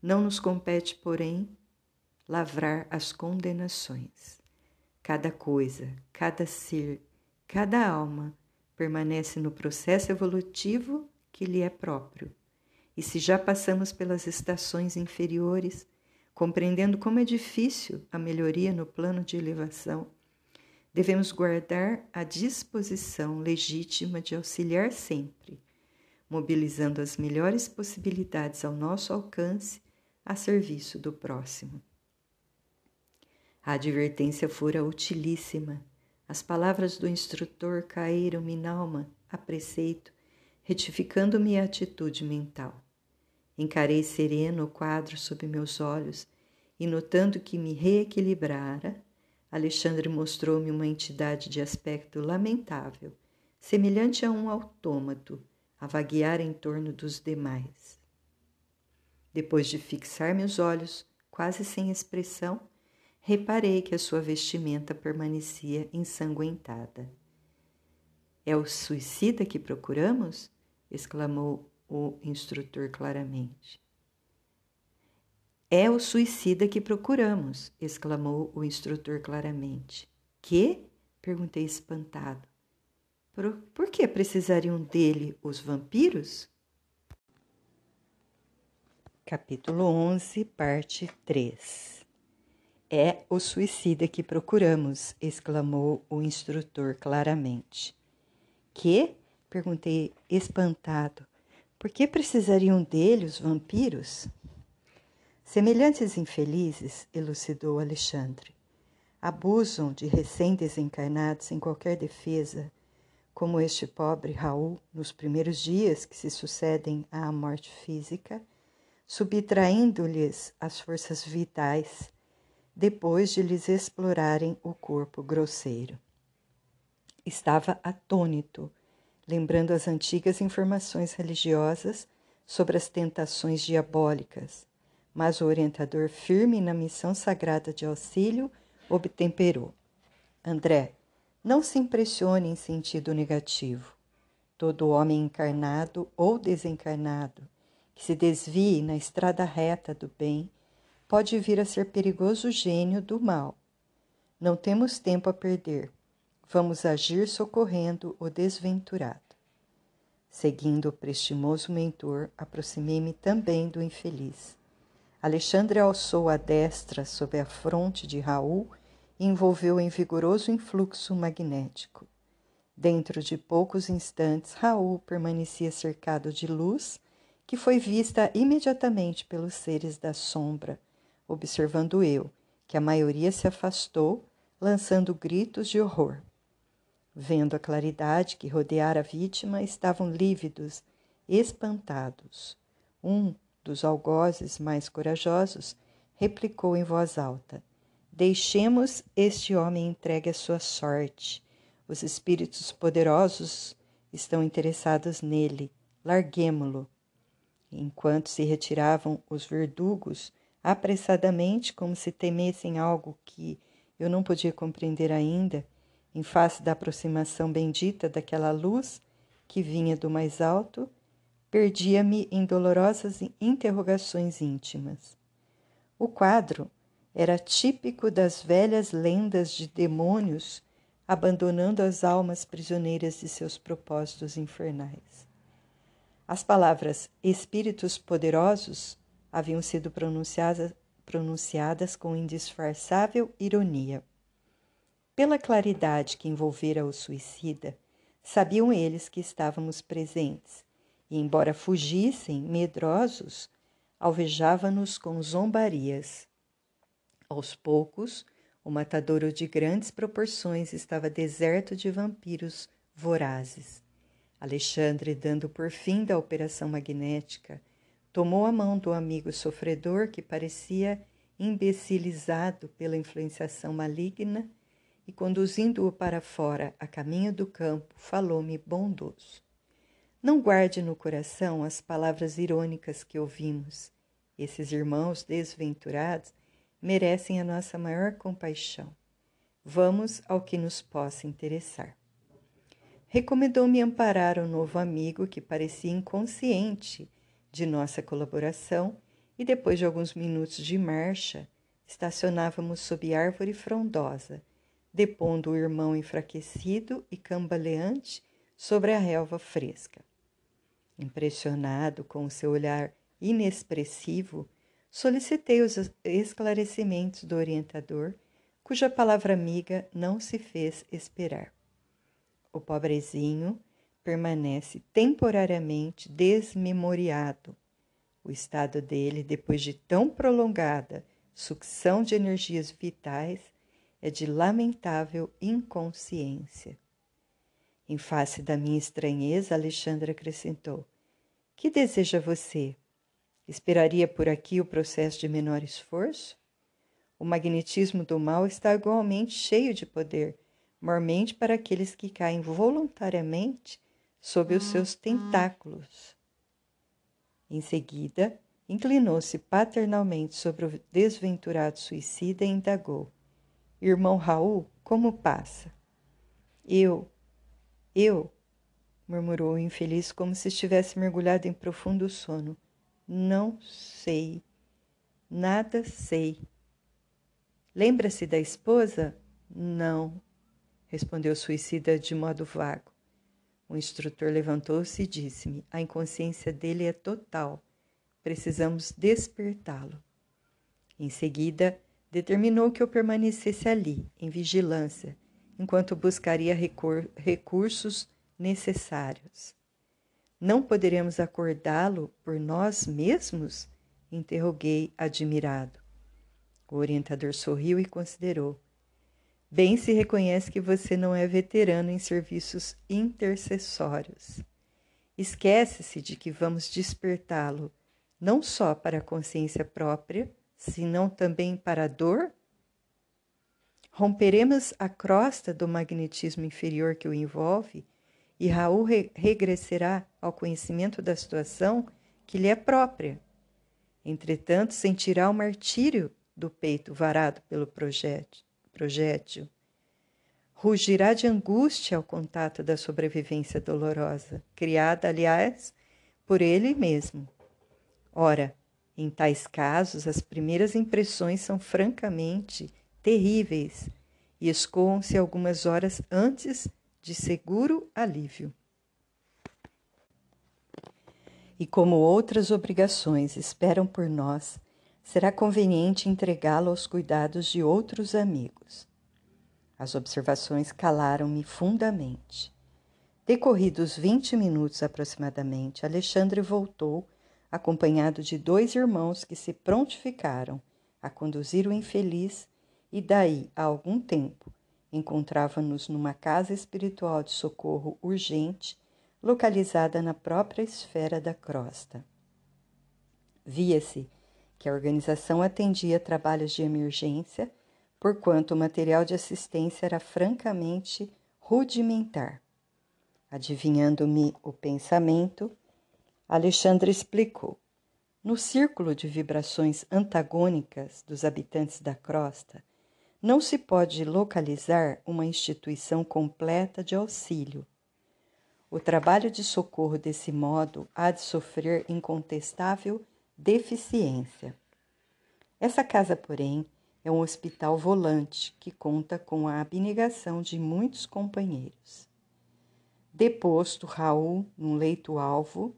Não nos compete, porém, lavrar as condenações. Cada coisa, cada ser, cada alma permanece no processo evolutivo que lhe é próprio. E se já passamos pelas estações inferiores, compreendendo como é difícil a melhoria no plano de elevação, devemos guardar a disposição legítima de auxiliar sempre, mobilizando as melhores possibilidades ao nosso alcance a serviço do próximo. A advertência fora utilíssima. As palavras do instrutor caíram-me na alma a preceito, retificando minha atitude mental. Encarei sereno o quadro sob meus olhos e, notando que me reequilibrara, Alexandre mostrou-me uma entidade de aspecto lamentável, semelhante a um autômato, a vaguear em torno dos demais. Depois de fixar meus olhos, quase sem expressão, reparei que a sua vestimenta permanecia ensanguentada. É o suicida que procuramos? exclamou o instrutor claramente. É o suicida que procuramos, exclamou o instrutor claramente. Que? perguntei espantado. Por, por que precisariam dele os vampiros? Capítulo 11, parte 3 É o suicida que procuramos, exclamou o instrutor claramente. Que? perguntei espantado. Por que precisariam dele os vampiros? Semelhantes infelizes, elucidou Alexandre, abusam de recém-desencarnados em qualquer defesa, como este pobre Raul nos primeiros dias que se sucedem à morte física, subtraindo-lhes as forças vitais, depois de lhes explorarem o corpo grosseiro. Estava atônito, lembrando as antigas informações religiosas sobre as tentações diabólicas, mas o orientador, firme na missão sagrada de auxílio, obtemperou. André, não se impressione em sentido negativo. Todo homem encarnado ou desencarnado que se desvie na estrada reta do bem pode vir a ser perigoso gênio do mal. Não temos tempo a perder. Vamos agir socorrendo o desventurado. Seguindo o prestimoso mentor, aproximei-me também do infeliz. Alexandre alçou a destra sobre a fronte de Raul e envolveu em vigoroso influxo magnético. Dentro de poucos instantes, Raul permanecia cercado de luz, que foi vista imediatamente pelos seres da sombra, observando eu, que a maioria se afastou, lançando gritos de horror. Vendo a claridade que rodeara a vítima, estavam lívidos, espantados. Um dos algozes mais corajosos replicou em voz alta: Deixemos este homem entregue à sua sorte. Os espíritos poderosos estão interessados nele. Larguemo-lo. Enquanto se retiravam os verdugos, apressadamente, como se temessem algo que eu não podia compreender ainda, em face da aproximação bendita daquela luz que vinha do mais alto, perdia-me em dolorosas interrogações íntimas. O quadro era típico das velhas lendas de demônios abandonando as almas prisioneiras de seus propósitos infernais. As palavras espíritos poderosos haviam sido pronunciadas, pronunciadas com indisfarçável ironia. Pela claridade que envolvera o suicida, sabiam eles que estávamos presentes, e, embora fugissem medrosos, alvejava-nos com zombarias. Aos poucos, o matadouro de grandes proporções estava deserto de vampiros vorazes. Alexandre, dando por fim da operação magnética, tomou a mão do amigo sofredor que parecia imbecilizado pela influenciação maligna e, conduzindo-o para fora a caminho do campo, falou-me bondoso. Não guarde no coração as palavras irônicas que ouvimos. Esses irmãos desventurados merecem a nossa maior compaixão. Vamos ao que nos possa interessar. Recomendou-me amparar o novo amigo que parecia inconsciente de nossa colaboração e depois de alguns minutos de marcha, estacionávamos sob árvore frondosa depondo o irmão enfraquecido e cambaleante sobre a relva fresca. Impressionado com o seu olhar inexpressivo, solicitei os esclarecimentos do orientador, cuja palavra amiga não se fez esperar. O pobrezinho permanece temporariamente desmemoriado. O estado dele, depois de tão prolongada sucção de energias vitais, é de lamentável inconsciência. Em face da minha estranheza, Alexandre acrescentou: Que deseja você? Esperaria por aqui o processo de menor esforço? O magnetismo do mal está igualmente cheio de poder, mormente para aqueles que caem voluntariamente sob os seus tentáculos. Em seguida, inclinou-se paternalmente sobre o desventurado suicida e indagou: Irmão Raul, como passa? Eu, eu, murmurou o infeliz como se estivesse mergulhado em profundo sono. Não sei. Nada sei. Lembra-se da esposa? Não, respondeu o suicida de modo vago. O instrutor levantou-se e disse-me: A inconsciência dele é total. Precisamos despertá-lo. Em seguida, determinou que eu permanecesse ali, em vigilância, enquanto buscaria recur recursos necessários. Não poderemos acordá-lo por nós mesmos? interroguei admirado. O orientador sorriu e considerou. Bem se reconhece que você não é veterano em serviços intercessórios. Esquece-se de que vamos despertá-lo não só para a consciência própria, senão também para a dor? Romperemos a crosta do magnetismo inferior que o envolve e Raul re regressará ao conhecimento da situação que lhe é própria. Entretanto, sentirá o martírio do peito varado pelo projétil. Rugirá de angústia ao contato da sobrevivência dolorosa, criada, aliás, por ele mesmo. Ora, em tais casos, as primeiras impressões são francamente terríveis e escoam-se algumas horas antes de seguro alívio. E como outras obrigações esperam por nós, será conveniente entregá-lo aos cuidados de outros amigos. As observações calaram-me fundamente. Decorridos vinte minutos aproximadamente, Alexandre voltou acompanhado de dois irmãos que se prontificaram a conduzir o infeliz, e daí a algum tempo encontrava-nos numa casa espiritual de socorro urgente, localizada na própria esfera da crosta. Via-se que a organização atendia trabalhos de emergência, porquanto o material de assistência era francamente rudimentar. Adivinhando-me o pensamento, Alexandre explicou. No círculo de vibrações antagônicas dos habitantes da crosta, não se pode localizar uma instituição completa de auxílio. O trabalho de socorro desse modo há de sofrer incontestável deficiência. Essa casa, porém, é um hospital volante que conta com a abnegação de muitos companheiros. Deposto Raul num leito-alvo,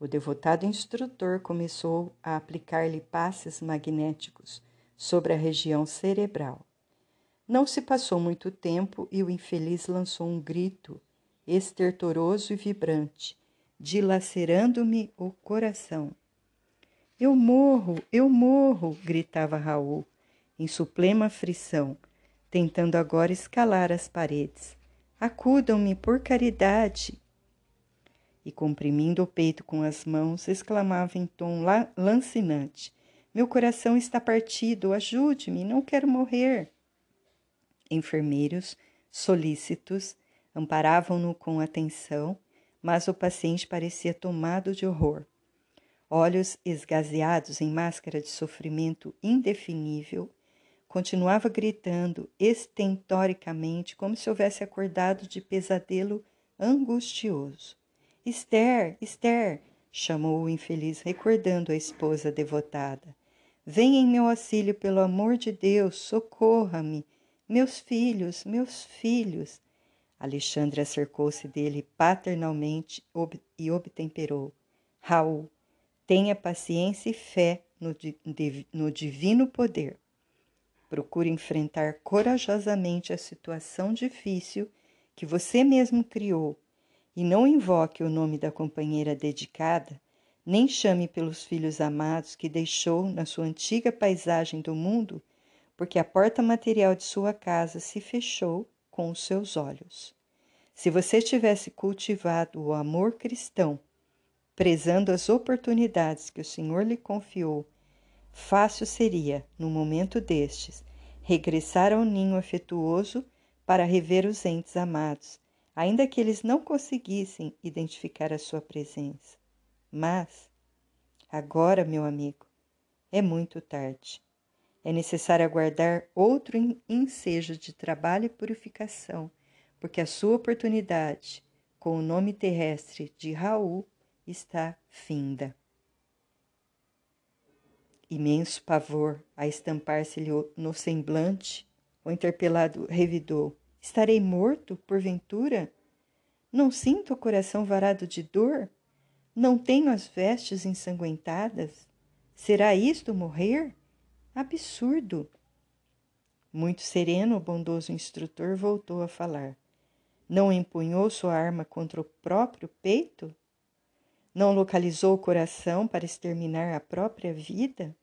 o devotado instrutor começou a aplicar-lhe passes magnéticos sobre a região cerebral. Não se passou muito tempo e o infeliz lançou um grito estertoroso e vibrante, dilacerando-me o coração. Eu morro, eu morro! gritava Raul, em suplema aflição, tentando agora escalar as paredes. Acudam-me por caridade! e, comprimindo o peito com as mãos, exclamava em tom lancinante: Meu coração está partido, ajude-me, não quero morrer. Enfermeiros, solícitos, amparavam-no com atenção, mas o paciente parecia tomado de horror. Olhos esgazeados em máscara de sofrimento indefinível, continuava gritando estentoricamente como se houvesse acordado de pesadelo angustioso. Esther, Esther, chamou o infeliz, recordando a esposa devotada. Venha em meu auxílio, pelo amor de Deus, socorra-me. Meus filhos, meus filhos. Alexandre acercou-se dele paternalmente e obtemperou. Raul, tenha paciência e fé no, no divino poder. Procure enfrentar corajosamente a situação difícil que você mesmo criou e não invoque o nome da companheira dedicada, nem chame pelos filhos amados que deixou na sua antiga paisagem do mundo, porque a porta material de sua casa se fechou com os seus olhos. Se você tivesse cultivado o amor cristão, prezando as oportunidades que o Senhor lhe confiou Fácil seria, no momento destes, regressar ao ninho afetuoso para rever os entes amados, ainda que eles não conseguissem identificar a sua presença. Mas, agora, meu amigo, é muito tarde. É necessário aguardar outro ensejo de trabalho e purificação, porque a sua oportunidade, com o nome terrestre de Raul, está finda. Imenso pavor a estampar-se-lhe no semblante, o interpelado revidou: Estarei morto, porventura? Não sinto o coração varado de dor? Não tenho as vestes ensanguentadas? Será isto morrer? Absurdo! Muito sereno, o bondoso instrutor voltou a falar. Não empunhou sua arma contra o próprio peito? Não localizou o coração para exterminar a própria vida?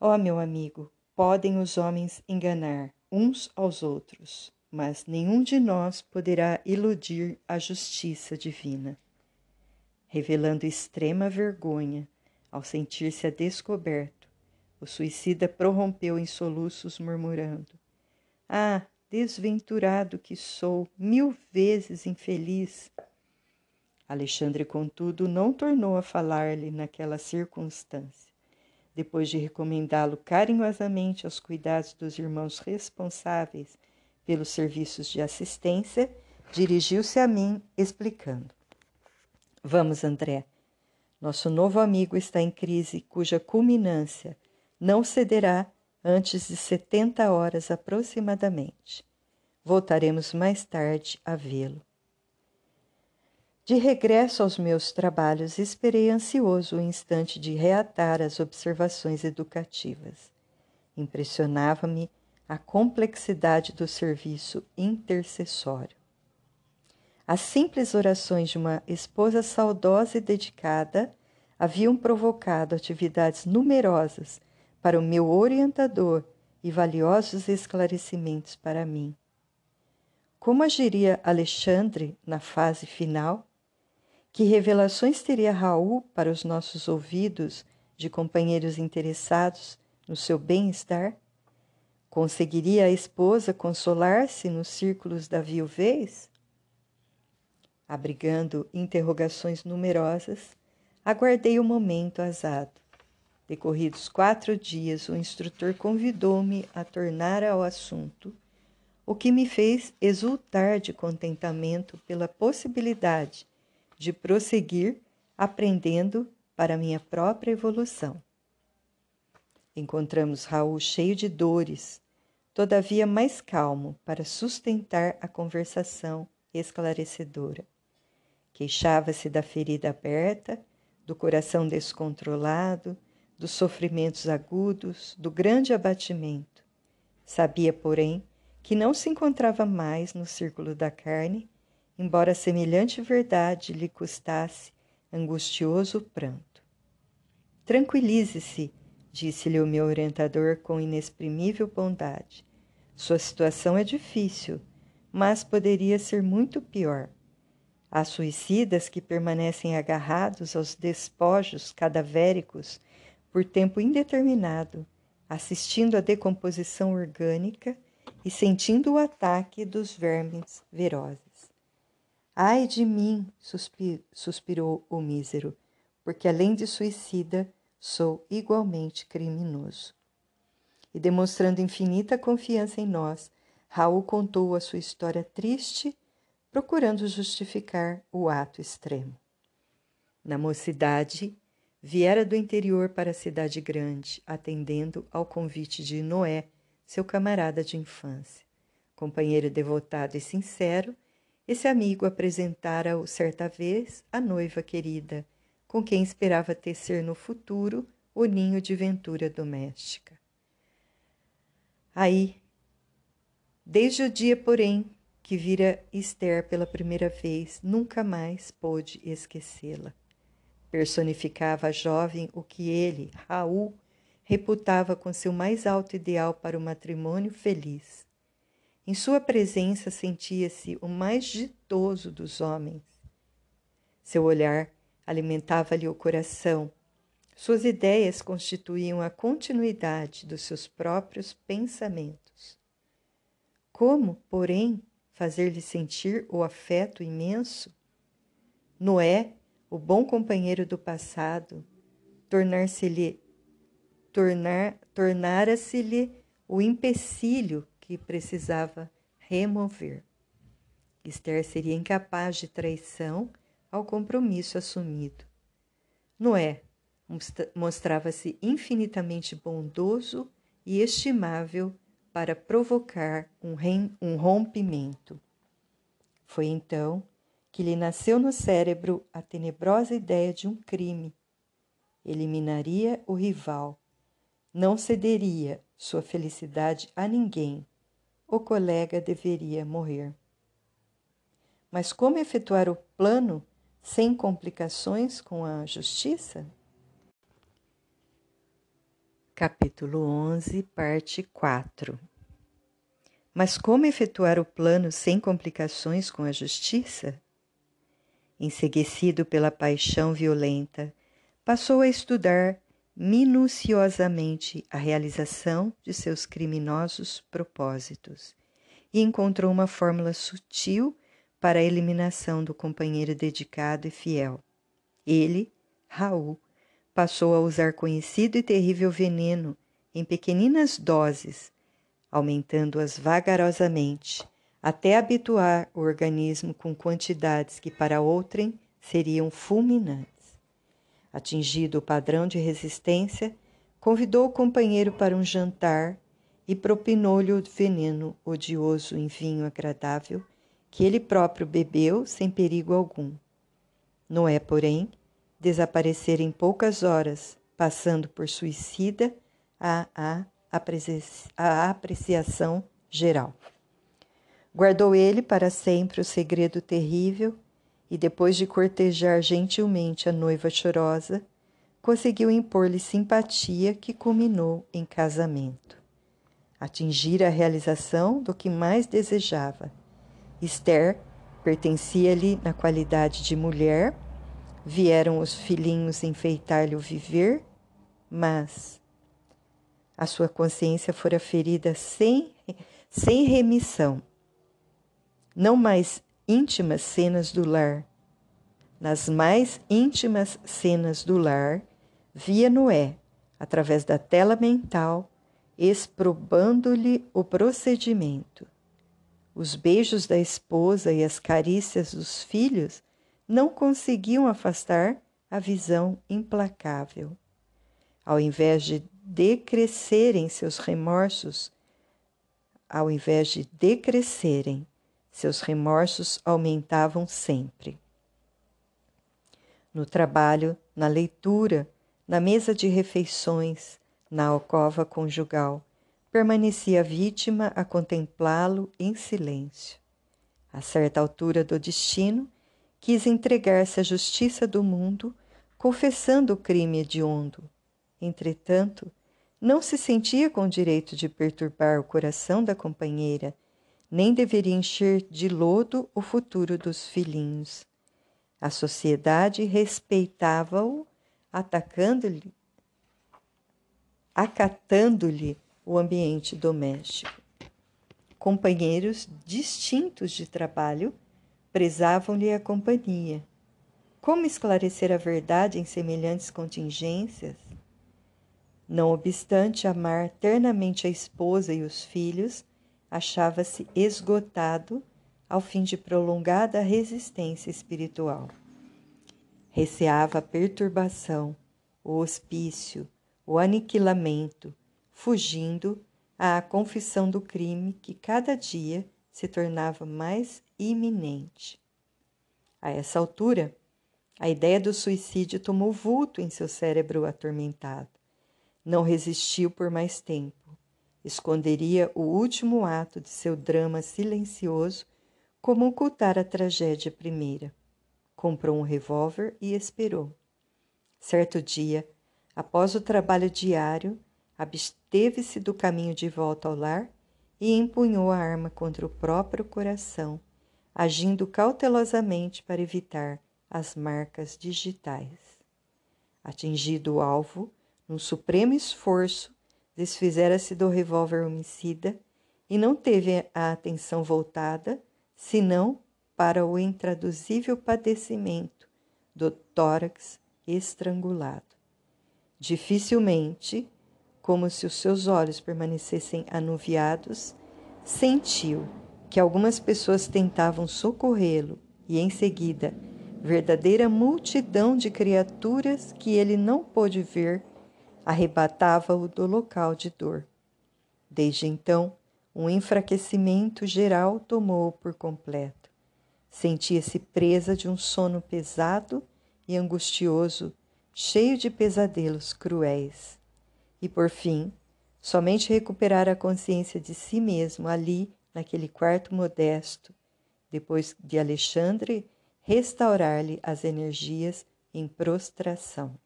Ó oh, meu amigo, podem os homens enganar uns aos outros, mas nenhum de nós poderá iludir a justiça divina. Revelando extrema vergonha ao sentir-se a descoberto, o suicida prorrompeu em soluços, murmurando: Ah, desventurado que sou, mil vezes infeliz! Alexandre, contudo, não tornou a falar-lhe naquela circunstância depois de recomendá-lo carinhosamente aos cuidados dos irmãos responsáveis pelos serviços de assistência, dirigiu-se a mim, explicando: Vamos, André. Nosso novo amigo está em crise cuja culminância não cederá antes de 70 horas aproximadamente. Voltaremos mais tarde a vê-lo. De regresso aos meus trabalhos, esperei ansioso o instante de reatar as observações educativas. Impressionava-me a complexidade do serviço intercessório. As simples orações de uma esposa saudosa e dedicada haviam provocado atividades numerosas para o meu orientador e valiosos esclarecimentos para mim. Como agiria Alexandre na fase final? Que revelações teria Raul para os nossos ouvidos de companheiros interessados no seu bem-estar? Conseguiria a esposa consolar-se nos círculos da viuvez? Abrigando interrogações numerosas, aguardei o momento azado. Decorridos quatro dias, o instrutor convidou-me a tornar ao assunto, o que me fez exultar de contentamento pela possibilidade de prosseguir aprendendo para minha própria evolução. Encontramos Raul cheio de dores, todavia mais calmo para sustentar a conversação esclarecedora. Queixava-se da ferida aberta, do coração descontrolado, dos sofrimentos agudos, do grande abatimento. Sabia, porém, que não se encontrava mais no círculo da carne embora semelhante verdade lhe custasse angustioso pranto. Tranquilize-se, disse-lhe o meu orientador com inexprimível bondade. Sua situação é difícil, mas poderia ser muito pior. Há suicidas que permanecem agarrados aos despojos cadavéricos por tempo indeterminado, assistindo à decomposição orgânica e sentindo o ataque dos vermes ferozes. Ai de mim, suspirou o mísero, porque além de suicida, sou igualmente criminoso. E demonstrando infinita confiança em nós, Raul contou a sua história triste, procurando justificar o ato extremo. Na mocidade, viera do interior para a cidade grande, atendendo ao convite de Noé, seu camarada de infância, companheiro devotado e sincero esse amigo apresentara-o certa vez à noiva querida, com quem esperava tecer no futuro o ninho de ventura doméstica. Aí, desde o dia, porém, que vira Esther pela primeira vez, nunca mais pôde esquecê-la. Personificava a jovem o que ele, Raul, reputava com seu mais alto ideal para o matrimônio feliz. Em sua presença sentia-se o mais ditoso dos homens. Seu olhar alimentava-lhe o coração. Suas ideias constituíam a continuidade dos seus próprios pensamentos. Como, porém, fazer-lhe sentir o afeto imenso? Noé, o bom companheiro do passado, tornar-se-lhe tornar, tornara-se-lhe o empecilho que precisava remover. Esther seria incapaz de traição ao compromisso assumido. Noé mostrava-se infinitamente bondoso e estimável para provocar um, um rompimento. Foi então que lhe nasceu no cérebro a tenebrosa ideia de um crime. Eliminaria o rival, não cederia sua felicidade a ninguém. O colega deveria morrer. Mas como efetuar o plano sem complicações com a justiça? Capítulo 11, parte 4 Mas como efetuar o plano sem complicações com a justiça? Enseguecido pela paixão violenta, passou a estudar minuciosamente a realização de seus criminosos propósitos e encontrou uma fórmula sutil para a eliminação do companheiro dedicado e fiel. Ele, Raul, passou a usar conhecido e terrível veneno em pequeninas doses, aumentando-as vagarosamente, até habituar o organismo com quantidades que para outrem seriam fulminantes. Atingido o padrão de resistência, convidou o companheiro para um jantar e propinou-lhe o veneno odioso em vinho agradável, que ele próprio bebeu sem perigo algum. Noé, porém, desaparecer em poucas horas, passando por suicida a, a apreciação geral. Guardou ele para sempre o segredo terrível e, depois de cortejar gentilmente a noiva chorosa, conseguiu impor-lhe simpatia que culminou em casamento. Atingir a realização do que mais desejava. Esther pertencia-lhe na qualidade de mulher Vieram os filhinhos enfeitar-lhe o viver, mas a sua consciência fora ferida sem, sem remissão. Não mais íntimas cenas do lar. Nas mais íntimas cenas do lar, via Noé, através da tela mental, exprobando-lhe o procedimento. Os beijos da esposa e as carícias dos filhos não conseguiam afastar a visão implacável. Ao invés de decrescerem seus remorsos, ao invés de decrescerem, seus remorsos aumentavam sempre. No trabalho, na leitura, na mesa de refeições, na alcova conjugal, permanecia a vítima a contemplá-lo em silêncio. A certa altura do destino, quis entregar-se à justiça do mundo, confessando o crime hediondo. Entretanto, não se sentia com direito de perturbar o coração da companheira, nem deveria encher de lodo o futuro dos filhinhos. A sociedade respeitava-o, atacando-lhe, acatando-lhe o ambiente doméstico. Companheiros distintos de trabalho prezavam-lhe a companhia. Como esclarecer a verdade em semelhantes contingências? Não obstante amar ternamente a esposa e os filhos, achava-se esgotado ao fim de prolongada resistência espiritual. Receava a perturbação, o hospício, o aniquilamento, fugindo à confissão do crime que cada dia se tornava mais iminente. A essa altura, A ideia do suicídio tomou vulto em seu cérebro atormentado. Não resistiu por mais tempo. Esconderia o último ato de seu drama silencioso como ocultar a tragédia primeira. Comprou um revólver e esperou. Certo dia, após o trabalho diário, absteve-se do caminho de volta ao lar e empunhou a arma contra o próprio coração, agindo cautelosamente para evitar as marcas digitais. Atingido o alvo, num supremo esforço, desfizera-se do revólver homicida e não teve a atenção voltada senão para o intraduzível padecimento do tórax estrangulado. Dificilmente, como se os seus olhos permanecessem anuviados, sentiu que algumas pessoas tentavam socorrê-lo e, em seguida, verdadeira multidão de criaturas que ele não pôde ver arrebatava-o do local de dor. Desde então, um enfraquecimento geral tomou-o por completo. Sentia-se presa de um sono pesado e angustioso, cheio de pesadelos cruéis. E por fim, somente recuperar a consciência de si mesmo ali, naquele quarto modesto, depois de Alexandre restaurar-lhe as energias em prostração.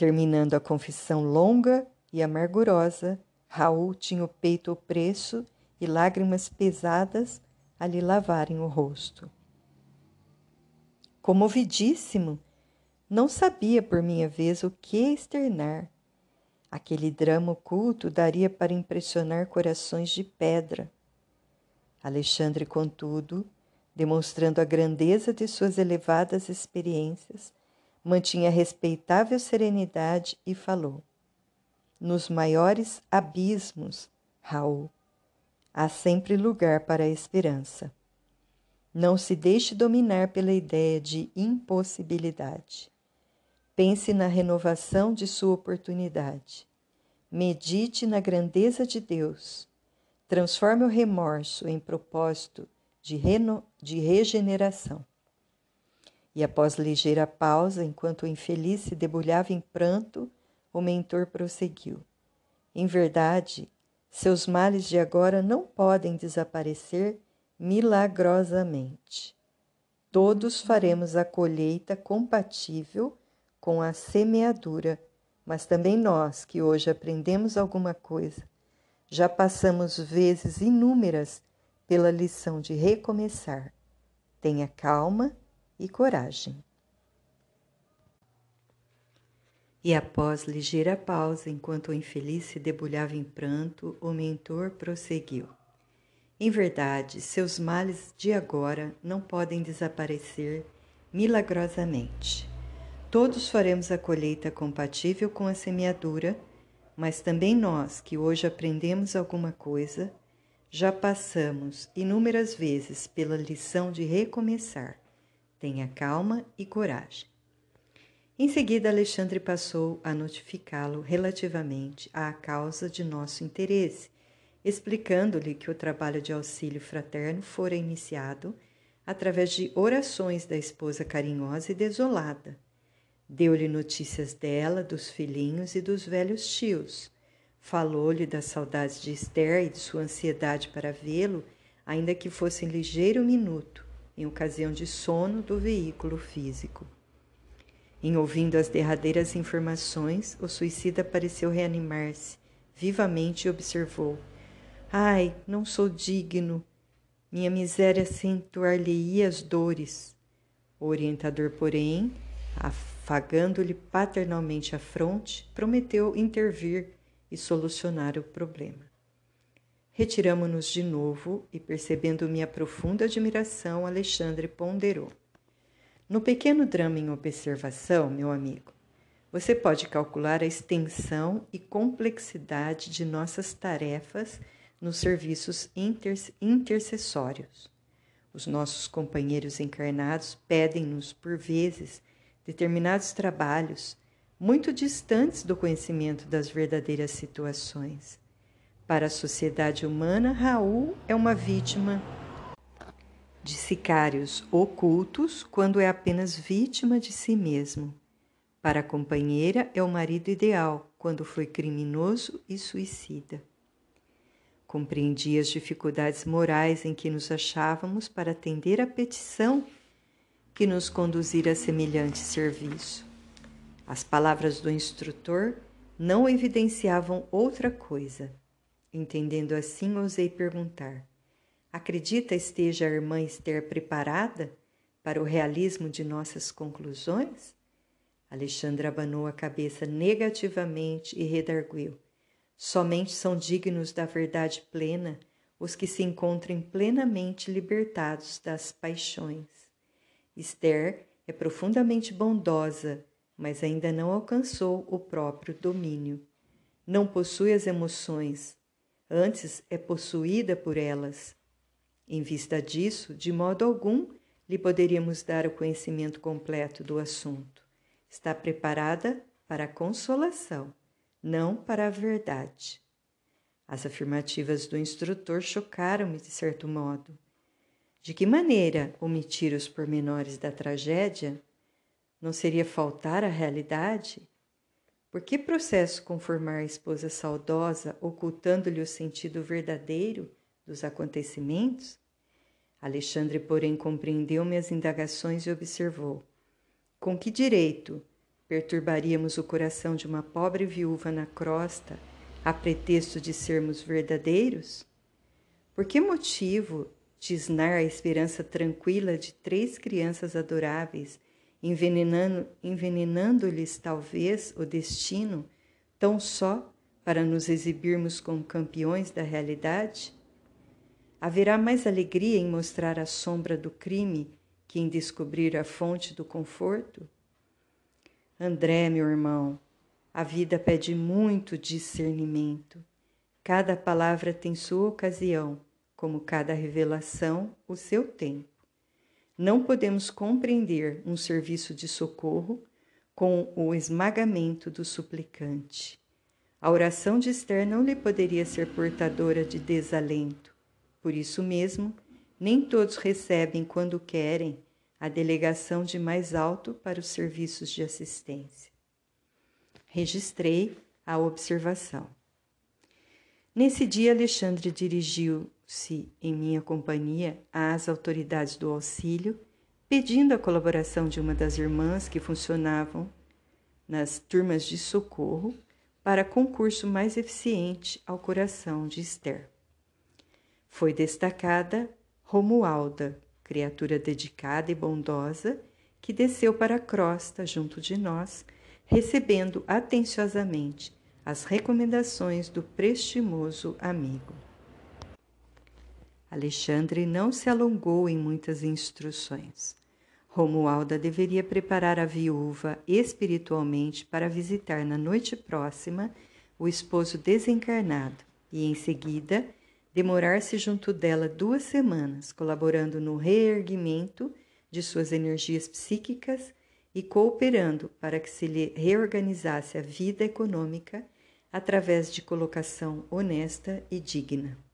Terminando a confissão longa e amargurosa, Raul tinha o peito opresso e lágrimas pesadas a lhe lavarem o rosto. Comovidíssimo, não sabia por minha vez o que externar. Aquele drama oculto daria para impressionar corações de pedra. Alexandre, contudo, demonstrando a grandeza de suas elevadas experiências, mantinha respeitável serenidade e falou: Nos maiores abismos, Raul, há sempre lugar para a esperança. Não se deixe dominar pela ideia de impossibilidade. Pense na renovação de sua oportunidade. Medite na grandeza de Deus. Transforme o remorso em propósito de, de regeneração. E após ligeira pausa, enquanto o infeliz se debulhava em pranto, o mentor prosseguiu. Em verdade, seus males de agora não podem desaparecer milagrosamente. Todos faremos a colheita compatível com a semeadura, mas também nós, que hoje aprendemos alguma coisa, já passamos vezes inúmeras pela lição de recomeçar. Tenha calma e coragem. E após ligeira pausa, enquanto o infeliz se debulhava em pranto, o mentor prosseguiu. Em verdade, seus males de agora não podem desaparecer milagrosamente. Todos faremos a colheita compatível com a semeadura, mas também nós, que hoje aprendemos alguma coisa, já passamos inúmeras vezes pela lição de recomeçar. Tenha calma e coragem. Em seguida, Alexandre passou a notificá-lo relativamente à causa de nosso interesse, explicando-lhe que o trabalho de auxílio fraterno fora iniciado através de orações da esposa carinhosa e desolada. Deu-lhe notícias dela, dos filhinhos e dos velhos tios Falou-lhe das saudades de Esther e de sua ansiedade para vê-lo, ainda que fosse em ligeiro minuto, em ocasião de sono do veículo físico. Em ouvindo as derradeiras informações, o suicida pareceu reanimar-se vivamente e observou: Ai, não sou digno. Minha miséria acentuar-lhe-ia as dores. O orientador, porém, afagando-lhe paternalmente a fronte, prometeu intervir e solucionar o problema. Retiramo-nos de novo e, percebendo minha profunda admiração, Alexandre ponderou. No pequeno drama em observação, meu amigo, você pode calcular a extensão e complexidade de nossas tarefas nos serviços inter intercessórios. Os nossos companheiros encarnados pedem-nos, por vezes, determinados trabalhos muito distantes do conhecimento das verdadeiras situações. Para a sociedade humana, Raul é uma vítima de sicários ocultos quando é apenas vítima de si mesmo. Para a companheira, é o marido ideal quando foi criminoso e suicida. Compreendi as dificuldades morais em que nos achávamos para atender a petição que nos conduzira a semelhante serviço. As palavras do instrutor não evidenciavam outra coisa. Entendendo assim, ousei perguntar: Acredita esteja a irmã Esther preparada para o realismo de nossas conclusões? Alexandre abanou a cabeça negativamente e redarguiu. Somente são dignos da verdade plena os que se encontrem plenamente libertados das paixões. Esther é profundamente bondosa, mas ainda não alcançou o próprio domínio. Não possui as emoções, antes é possuída por elas. Em vista disso, de modo algum lhe poderíamos dar o conhecimento completo do assunto. Está preparada para a consolação, não para a verdade. As afirmativas do instrutor chocaram-me de certo modo. De que maneira omitir os pormenores da tragédia? Não seria faltar à realidade? Por que processo conformar a esposa saudosa, ocultando-lhe o sentido verdadeiro dos acontecimentos? Alexandre, porém, compreendeu minhas indagações e observou: Com que direito perturbaríamos o coração de uma pobre viúva na crosta a pretexto de sermos verdadeiros? Por que motivo tisnar a esperança tranquila de três crianças adoráveis, envenenando, envenenando-lhes talvez o destino, tão só para nos exibirmos como campeões da realidade? Haverá mais alegria em mostrar a sombra do crime que em descobrir a fonte do conforto? André, meu irmão, a vida pede muito discernimento. Cada palavra tem sua ocasião, como cada revelação o seu tempo. Não podemos compreender um serviço de socorro com o esmagamento do suplicante. A oração de Esther não lhe poderia ser portadora de desalento por isso mesmo, nem todos recebem, quando querem, a delegação de mais alto para os serviços de assistência. Registrei a observação. Nesse dia, Alexandre dirigiu-se, em minha companhia, às autoridades do auxílio, pedindo a colaboração de uma das irmãs que funcionavam nas turmas de socorro para concurso mais eficiente ao coração de Esther. Foi destacada Romualda, criatura dedicada e bondosa, que desceu para a crosta junto de nós, recebendo atenciosamente as recomendações do prestimoso amigo. Alexandre não se alongou em muitas instruções. Romualda deveria preparar a viúva espiritualmente para visitar na noite próxima o esposo desencarnado e, em seguida, demorar-se junto dela duas semanas, colaborando no reerguimento de suas energias psíquicas e cooperando para que se lhe reorganizasse a vida econômica através de colocação honesta e digna.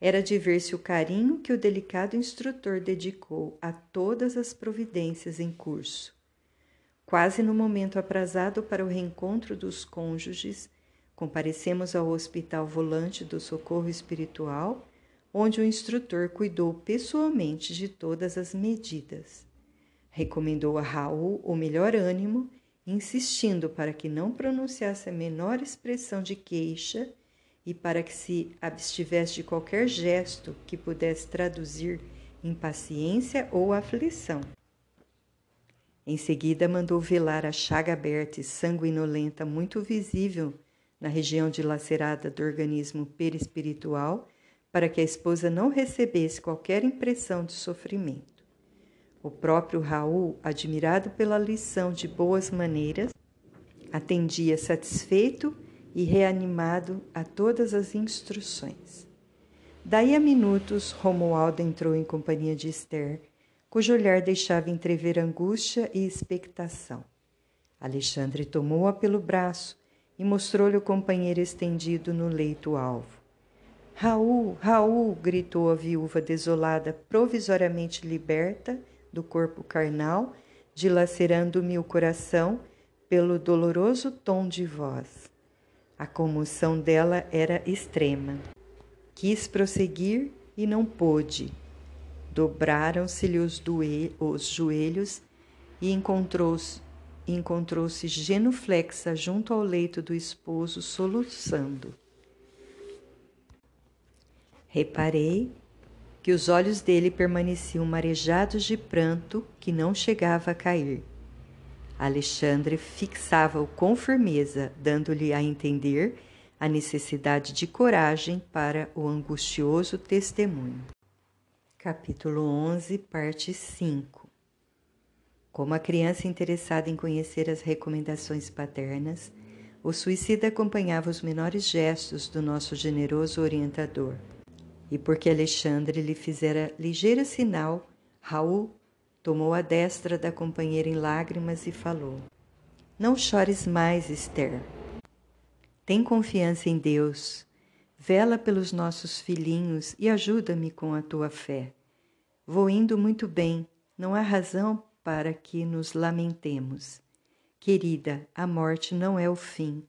Era de ver-se o carinho que o delicado instrutor dedicou a todas as providências em curso. Quase no momento aprazado para o reencontro dos cônjuges, Comparecemos ao Hospital Volante do Socorro Espiritual, onde o instrutor cuidou pessoalmente de todas as medidas. Recomendou a Raul o melhor ânimo, insistindo para que não pronunciasse a menor expressão de queixa e para que se abstivesse de qualquer gesto que pudesse traduzir impaciência ou aflição. Em seguida, mandou velar a chaga aberta e sanguinolenta muito visível na região dilacerada do organismo perispiritual, para que a esposa não recebesse qualquer impressão de sofrimento. O próprio Raul, admirado pela lição de boas maneiras, atendia satisfeito e reanimado a todas as instruções. Daí a minutos, Romualdo entrou em companhia de Esther, cujo olhar deixava entrever angústia e expectação. Alexandre tomou-a pelo braço e mostrou-lhe o companheiro estendido no leito alvo. Raul, Raul! gritou a viúva desolada, provisoriamente liberta do corpo carnal, dilacerando-me o coração pelo doloroso tom de voz. A comoção dela era extrema. Quis prosseguir e não pôde. Dobraram-se-lhe os, os, joelhos e encontrou-se encontrou-se genuflexa junto ao leito do esposo, soluçando. Reparei que os olhos dele permaneciam marejados de pranto que não chegava a cair. Alexandre fixava-o com firmeza, dando-lhe a entender a necessidade de coragem para o angustioso testemunho. Capítulo 11, parte 5 Como a criança interessada em conhecer as recomendações paternas, o suicida acompanhava os menores gestos do nosso generoso orientador e porque Alexandre lhe fizera ligeiro sinal, Raul tomou a destra da companheira em lágrimas e falou: Não chores mais, Esther. Tem confiança em Deus. Vela pelos nossos filhinhos e ajuda-me com a tua fé. Vou indo muito bem, não há razão para que nos lamentemos. Querida, a morte não é o fim.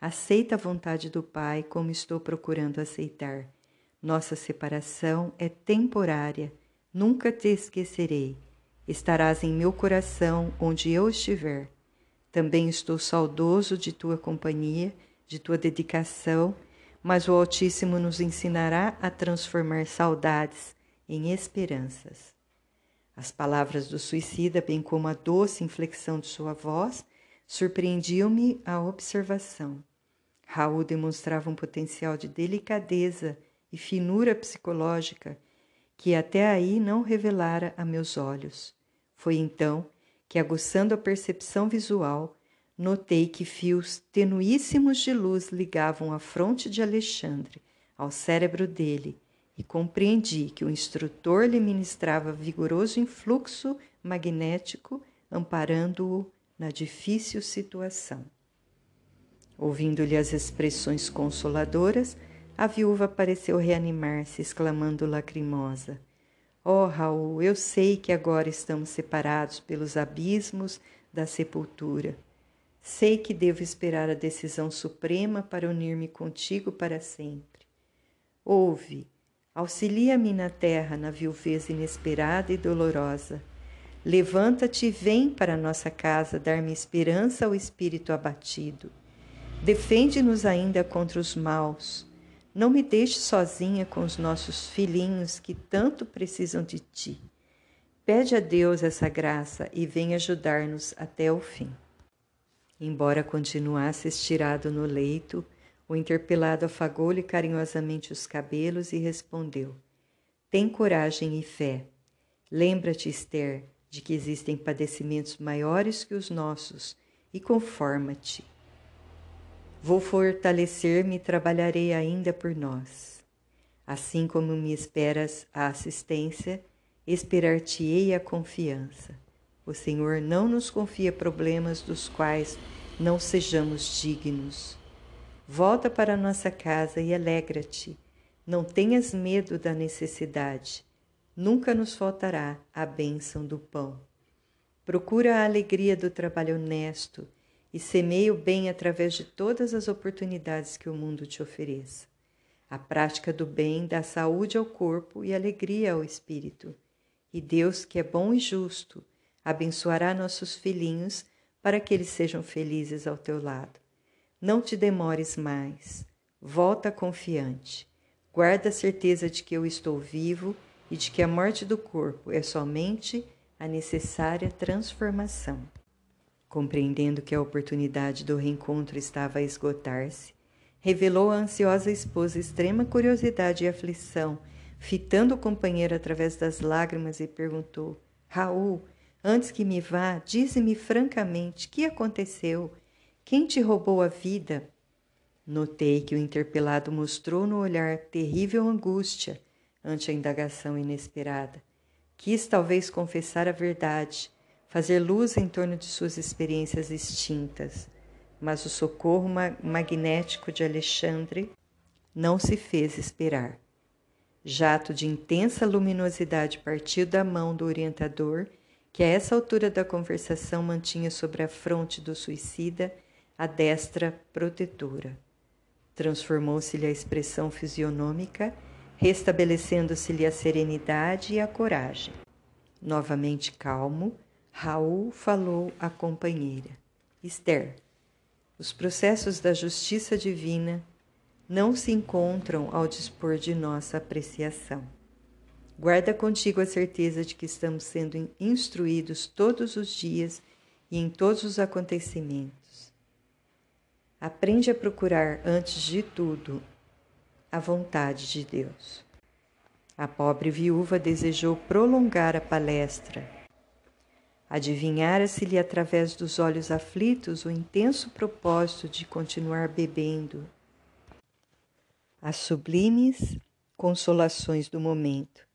Aceita a vontade do Pai como estou procurando aceitar nossa separação é temporária, nunca te esquecerei. Estarás em meu coração onde eu estiver. Também estou saudoso de tua companhia, de tua dedicação, mas o Altíssimo nos ensinará a transformar saudades em esperanças. As palavras do suicida, bem como a doce inflexão de sua voz, surpreendiam-me a observação. Raul demonstrava um potencial de delicadeza e finura psicológica que até aí não revelara a meus olhos. Foi então que, aguçando a percepção visual, notei que fios tenuíssimos de luz ligavam a fronte de Alexandre ao cérebro dele e compreendi que o instrutor lhe ministrava vigoroso influxo magnético, amparando-o na difícil situação. Ouvindo-lhe as expressões consoladoras, a viúva pareceu reanimar-se, exclamando lacrimosa: Oh, Raul, eu sei que agora estamos separados pelos abismos da sepultura. Sei que devo esperar a decisão suprema para unir-me contigo para sempre. Ouve, auxilia-me na terra na viuvez inesperada e dolorosa. Levanta-te e vem para nossa casa dar-me esperança ao espírito abatido. Defende-nos ainda contra os maus não me deixe sozinha com os nossos filhinhos que tanto precisam de ti. Pede a Deus essa graça e vem ajudar-nos até o fim. Embora continuasse estirado no leito, o interpelado afagou-lhe carinhosamente os cabelos e respondeu: Tem coragem e fé. Lembra-te, Esther, de que existem padecimentos maiores que os nossos e conforma-te. Vou fortalecer-me e trabalharei ainda por nós. Assim como me esperas a assistência, esperar-te-ei a confiança. O Senhor não nos confia problemas dos quais não sejamos dignos. Volta para nossa casa e alegra-te. Não tenhas medo da necessidade. Nunca nos faltará a bênção do pão. Procura a alegria do trabalho honesto e semeie o bem através de todas as oportunidades que o mundo te ofereça. A prática do bem dá saúde ao corpo e alegria ao espírito. E Deus, que é bom e justo, abençoará nossos filhinhos para que eles sejam felizes ao teu lado. Não te demores mais. Volta confiante. Guarda a certeza de que eu estou vivo e de que a morte do corpo é somente a necessária transformação. Compreendendo que a oportunidade do reencontro estava a esgotar-se, revelou à ansiosa esposa extrema curiosidade e aflição, fitando o companheiro através das lágrimas e perguntou: Raul, antes que me vá, dize-me francamente que aconteceu? Quem te roubou a vida? Notei que o interpelado mostrou no olhar terrível angústia ante a indagação inesperada. Quis talvez confessar a verdade fazer luz em torno de suas experiências extintas, mas o socorro magnético de Alexandre não se fez esperar. Jato de intensa luminosidade partiu da mão do orientador, que a essa altura da conversação mantinha sobre a fronte do suicida a destra protetora. Transformou-se-lhe a expressão fisionômica, restabelecendo-se-lhe a serenidade e a coragem. Novamente calmo, Raul falou à companheira: Esther, os processos da justiça divina não se encontram ao dispor de nossa apreciação. Guarda contigo a certeza de que estamos sendo instruídos todos os dias e em todos os acontecimentos. Aprende a procurar, antes de tudo, a vontade de Deus. A pobre viúva desejou prolongar a palestra. Adivinhara-se-lhe através dos olhos aflitos o intenso propósito de continuar bebendo as sublimes consolações do momento.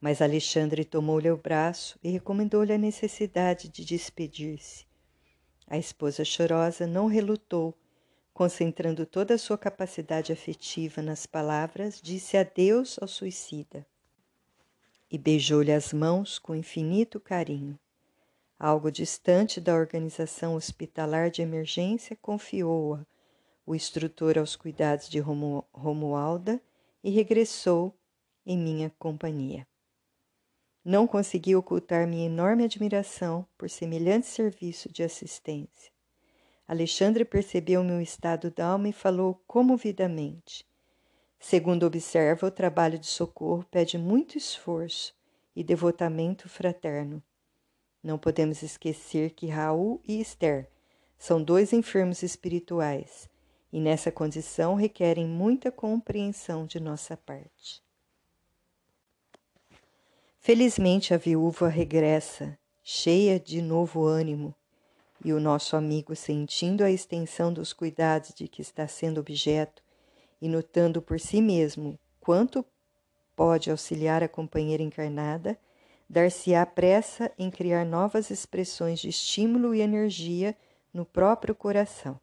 Mas Alexandre tomou-lhe o braço e recomendou-lhe a necessidade de despedir-se. A esposa chorosa não relutou, concentrando toda a sua capacidade afetiva nas palavras, disse adeus ao suicida e beijou-lhe as mãos com infinito carinho. Algo distante da organização hospitalar de emergência, confiou-a o instrutor aos cuidados de Romu, Romualda e regressou em minha companhia. Não consegui ocultar minha enorme admiração por semelhante serviço de assistência. Alexandre percebeu meu estado d'alma e falou comovidamente. Segundo observa, o trabalho de socorro pede muito esforço e devotamento fraterno. Não podemos esquecer que Raul e Esther são dois enfermos espirituais e nessa condição requerem muita compreensão de nossa parte. Felizmente a viúva regressa, cheia de novo ânimo, e o nosso amigo, sentindo a extensão dos cuidados de que está sendo objeto e notando por si mesmo quanto pode auxiliar a companheira encarnada, dar-se-á pressa em criar novas expressões de estímulo e energia no próprio coração.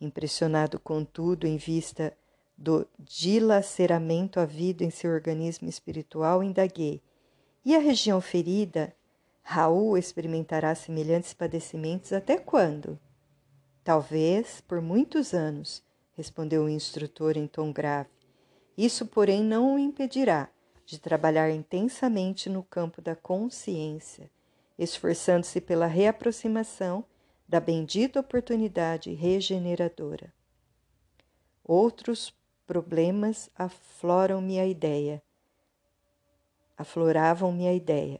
Impressionado, contudo, em vista do dilaceramento havido em seu organismo espiritual, indaguei. E a região ferida? Raul experimentará semelhantes padecimentos até quando? Talvez por muitos anos, respondeu o instrutor em tom grave. Isso, porém, não o impedirá de trabalhar intensamente no campo da consciência, esforçando-se pela reaproximação da bendita oportunidade regeneradora. Outros problemas afloram-me a ideia, afloravam-me a ideia.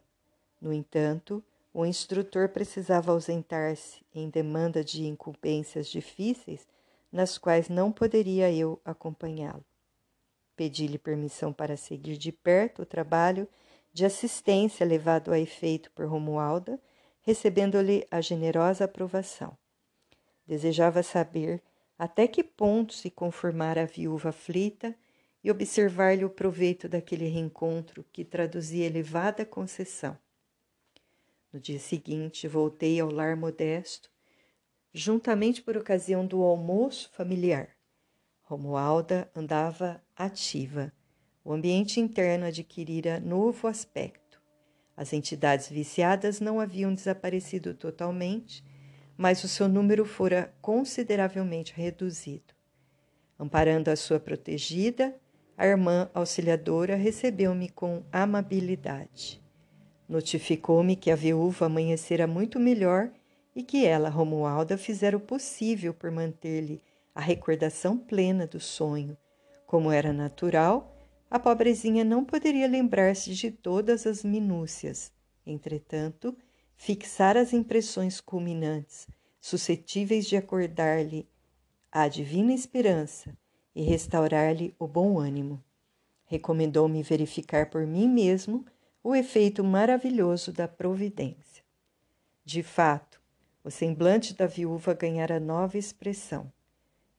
No entanto, o instrutor precisava ausentar-se em demanda de incumbências difíceis nas quais não poderia eu acompanhá-lo. Pedi-lhe permissão para seguir de perto o trabalho de assistência levado a efeito por Romualda recebendo-lhe a generosa aprovação. Desejava saber até que ponto se conformara a viúva aflita e observar-lhe o proveito daquele reencontro que traduzia elevada concessão. No dia seguinte, voltei ao lar modesto, juntamente por ocasião do almoço familiar. Romualda andava ativa. O ambiente interno adquirira novo aspecto. As entidades viciadas não haviam desaparecido totalmente, mas o seu número fora consideravelmente reduzido. Amparando a sua protegida, a irmã auxiliadora recebeu-me com amabilidade. Notificou-me que a viúva amanhecera muito melhor e que ela, Romualda, fizera o possível por manter-lhe a recordação plena do sonho. Como era natural, a pobrezinha não poderia lembrar-se de todas as minúcias. Entretanto, fixar as impressões culminantes, suscetíveis de acordar-lhe a divina esperança e restaurar-lhe o bom ânimo. Recomendou-me verificar por mim mesmo o efeito maravilhoso da providência. De fato, o semblante da viúva ganhara nova expressão.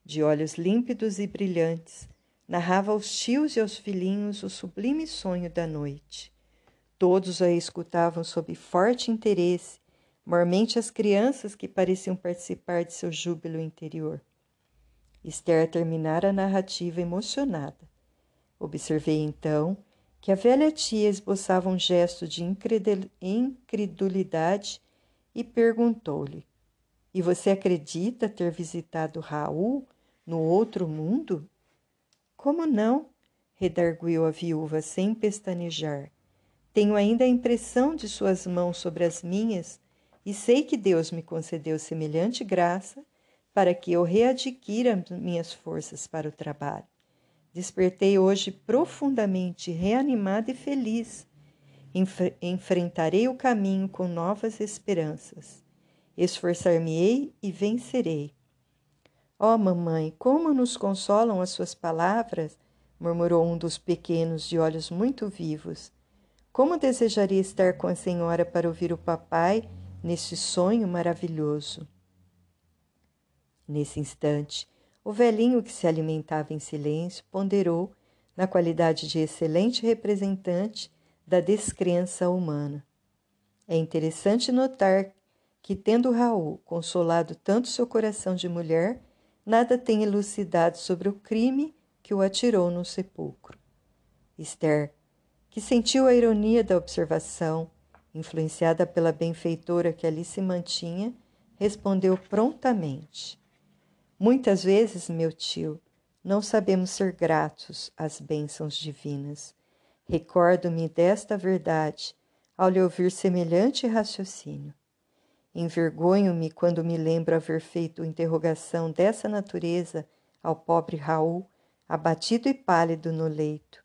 De olhos límpidos e brilhantes, narrava aos tios e aos filhinhos o sublime sonho da noite. Todos a escutavam sob forte interesse, mormente as crianças que pareciam participar de seu júbilo interior. Esther terminara a narrativa emocionada. Observei então que a velha tia esboçava um gesto de incredulidade e perguntou-lhe: E você acredita ter visitado Raul no outro mundo? Como não? redarguiu a viúva sem pestanejar. Tenho ainda a impressão de suas mãos sobre as minhas e sei que Deus me concedeu semelhante graça para que eu readquira minhas forças para o trabalho. Despertei hoje profundamente reanimada e feliz. Enf enfrentarei o caminho com novas esperanças. Esforçar-me-ei e vencerei. Ó oh, mamãe, como nos consolam as suas palavras, murmurou um dos pequenos de olhos muito vivos. Como desejaria estar com a senhora para ouvir o papai nesse sonho maravilhoso. Nesse instante, o velhinho que se alimentava em silêncio ponderou na qualidade de excelente representante da descrença humana. É interessante notar que, tendo Raul consolado tanto seu coração de mulher, nada tem elucidado sobre o crime que o atirou no sepulcro. Esther, que sentiu a ironia da observação, influenciada pela benfeitora que ali se mantinha, respondeu prontamente: Muitas vezes, meu tio, não sabemos ser gratos às bênçãos divinas. Recordo-me desta verdade ao lhe ouvir semelhante raciocínio. Envergonho-me quando me lembro haver feito interrogação dessa natureza ao pobre Raul, abatido e pálido no leito,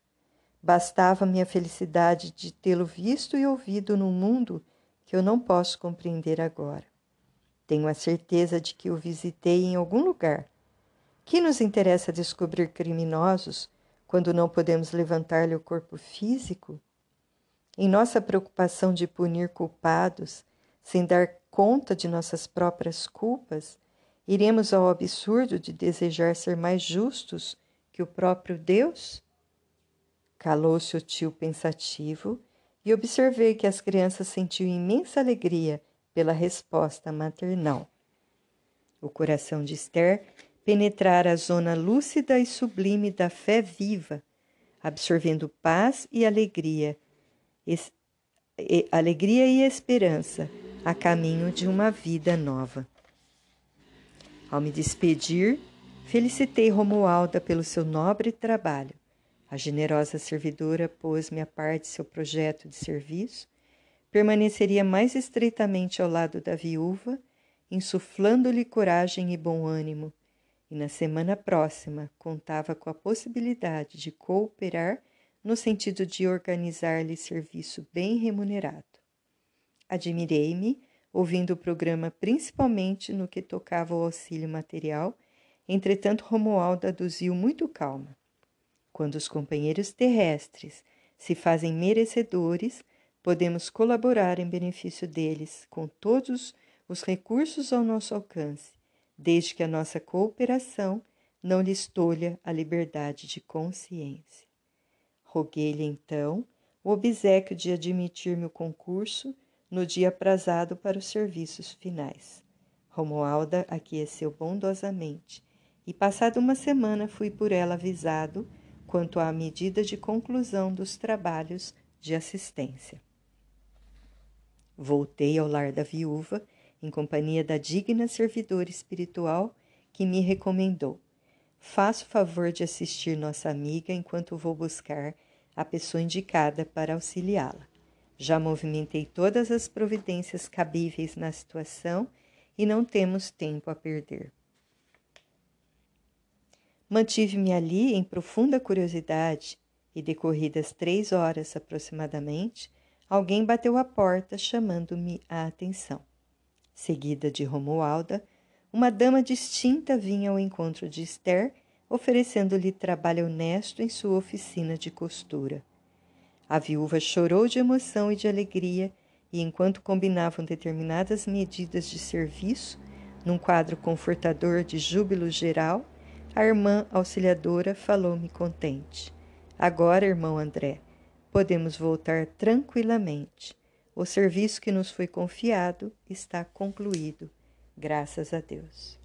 Bastava-me a felicidade de tê-lo visto e ouvido num mundo que eu não posso compreender agora. Tenho a certeza de que o visitei em algum lugar. Que nos interessa descobrir criminosos quando não podemos levantar-lhe o corpo físico? Em nossa preocupação de punir culpados, sem dar conta de nossas próprias culpas, iremos ao absurdo de desejar ser mais justos que o próprio Deus? Calou-se o tio pensativo e observei que as crianças sentiam imensa alegria pela resposta maternal. O coração de Esther penetrara a zona lúcida e sublime da fé viva, absorvendo paz e alegria, es, e, alegria e esperança a caminho de uma vida nova. Ao me despedir, felicitei Romualda pelo seu nobre trabalho a generosa servidora pôs-me a par de seu projeto de serviço, permaneceria mais estreitamente ao lado da viúva, insuflando-lhe coragem e bom ânimo, e na semana próxima contava com a possibilidade de cooperar no sentido de organizar-lhe serviço bem remunerado. Admirei-me, ouvindo o programa principalmente no que tocava ao auxílio material, entretanto Romualdo aduziu muito calma. Quando os companheiros terrestres se fazem merecedores, podemos colaborar em benefício deles com todos os recursos ao nosso alcance, desde que a nossa cooperação não lhes tolha a liberdade de consciência. Roguei-lhe então o obsequio de admitir-me o concurso no dia aprazado para os serviços finais. Romualda aqueceu bondosamente e, passada uma semana, fui por ela avisado quanto à medida de conclusão dos trabalhos de assistência. Voltei ao lar da viúva em companhia da digna servidora espiritual que me recomendou. Faço favor de assistir nossa amiga enquanto vou buscar a pessoa indicada para auxiliá-la. Já movimentei todas as providências cabíveis na situação e não temos tempo a perder. Mantive-me ali em profunda curiosidade e, decorridas três horas aproximadamente, alguém bateu à porta chamando-me a atenção. Seguida de Romualda, uma dama distinta vinha ao encontro de Esther, oferecendo-lhe trabalho honesto em sua oficina de costura. A viúva chorou de emoção e de alegria, e enquanto combinavam determinadas medidas de serviço, num quadro confortador de júbilo geral, a irmã auxiliadora falou-me contente. Agora, irmão André, podemos voltar tranquilamente. O serviço que nos foi confiado está concluído, graças a Deus.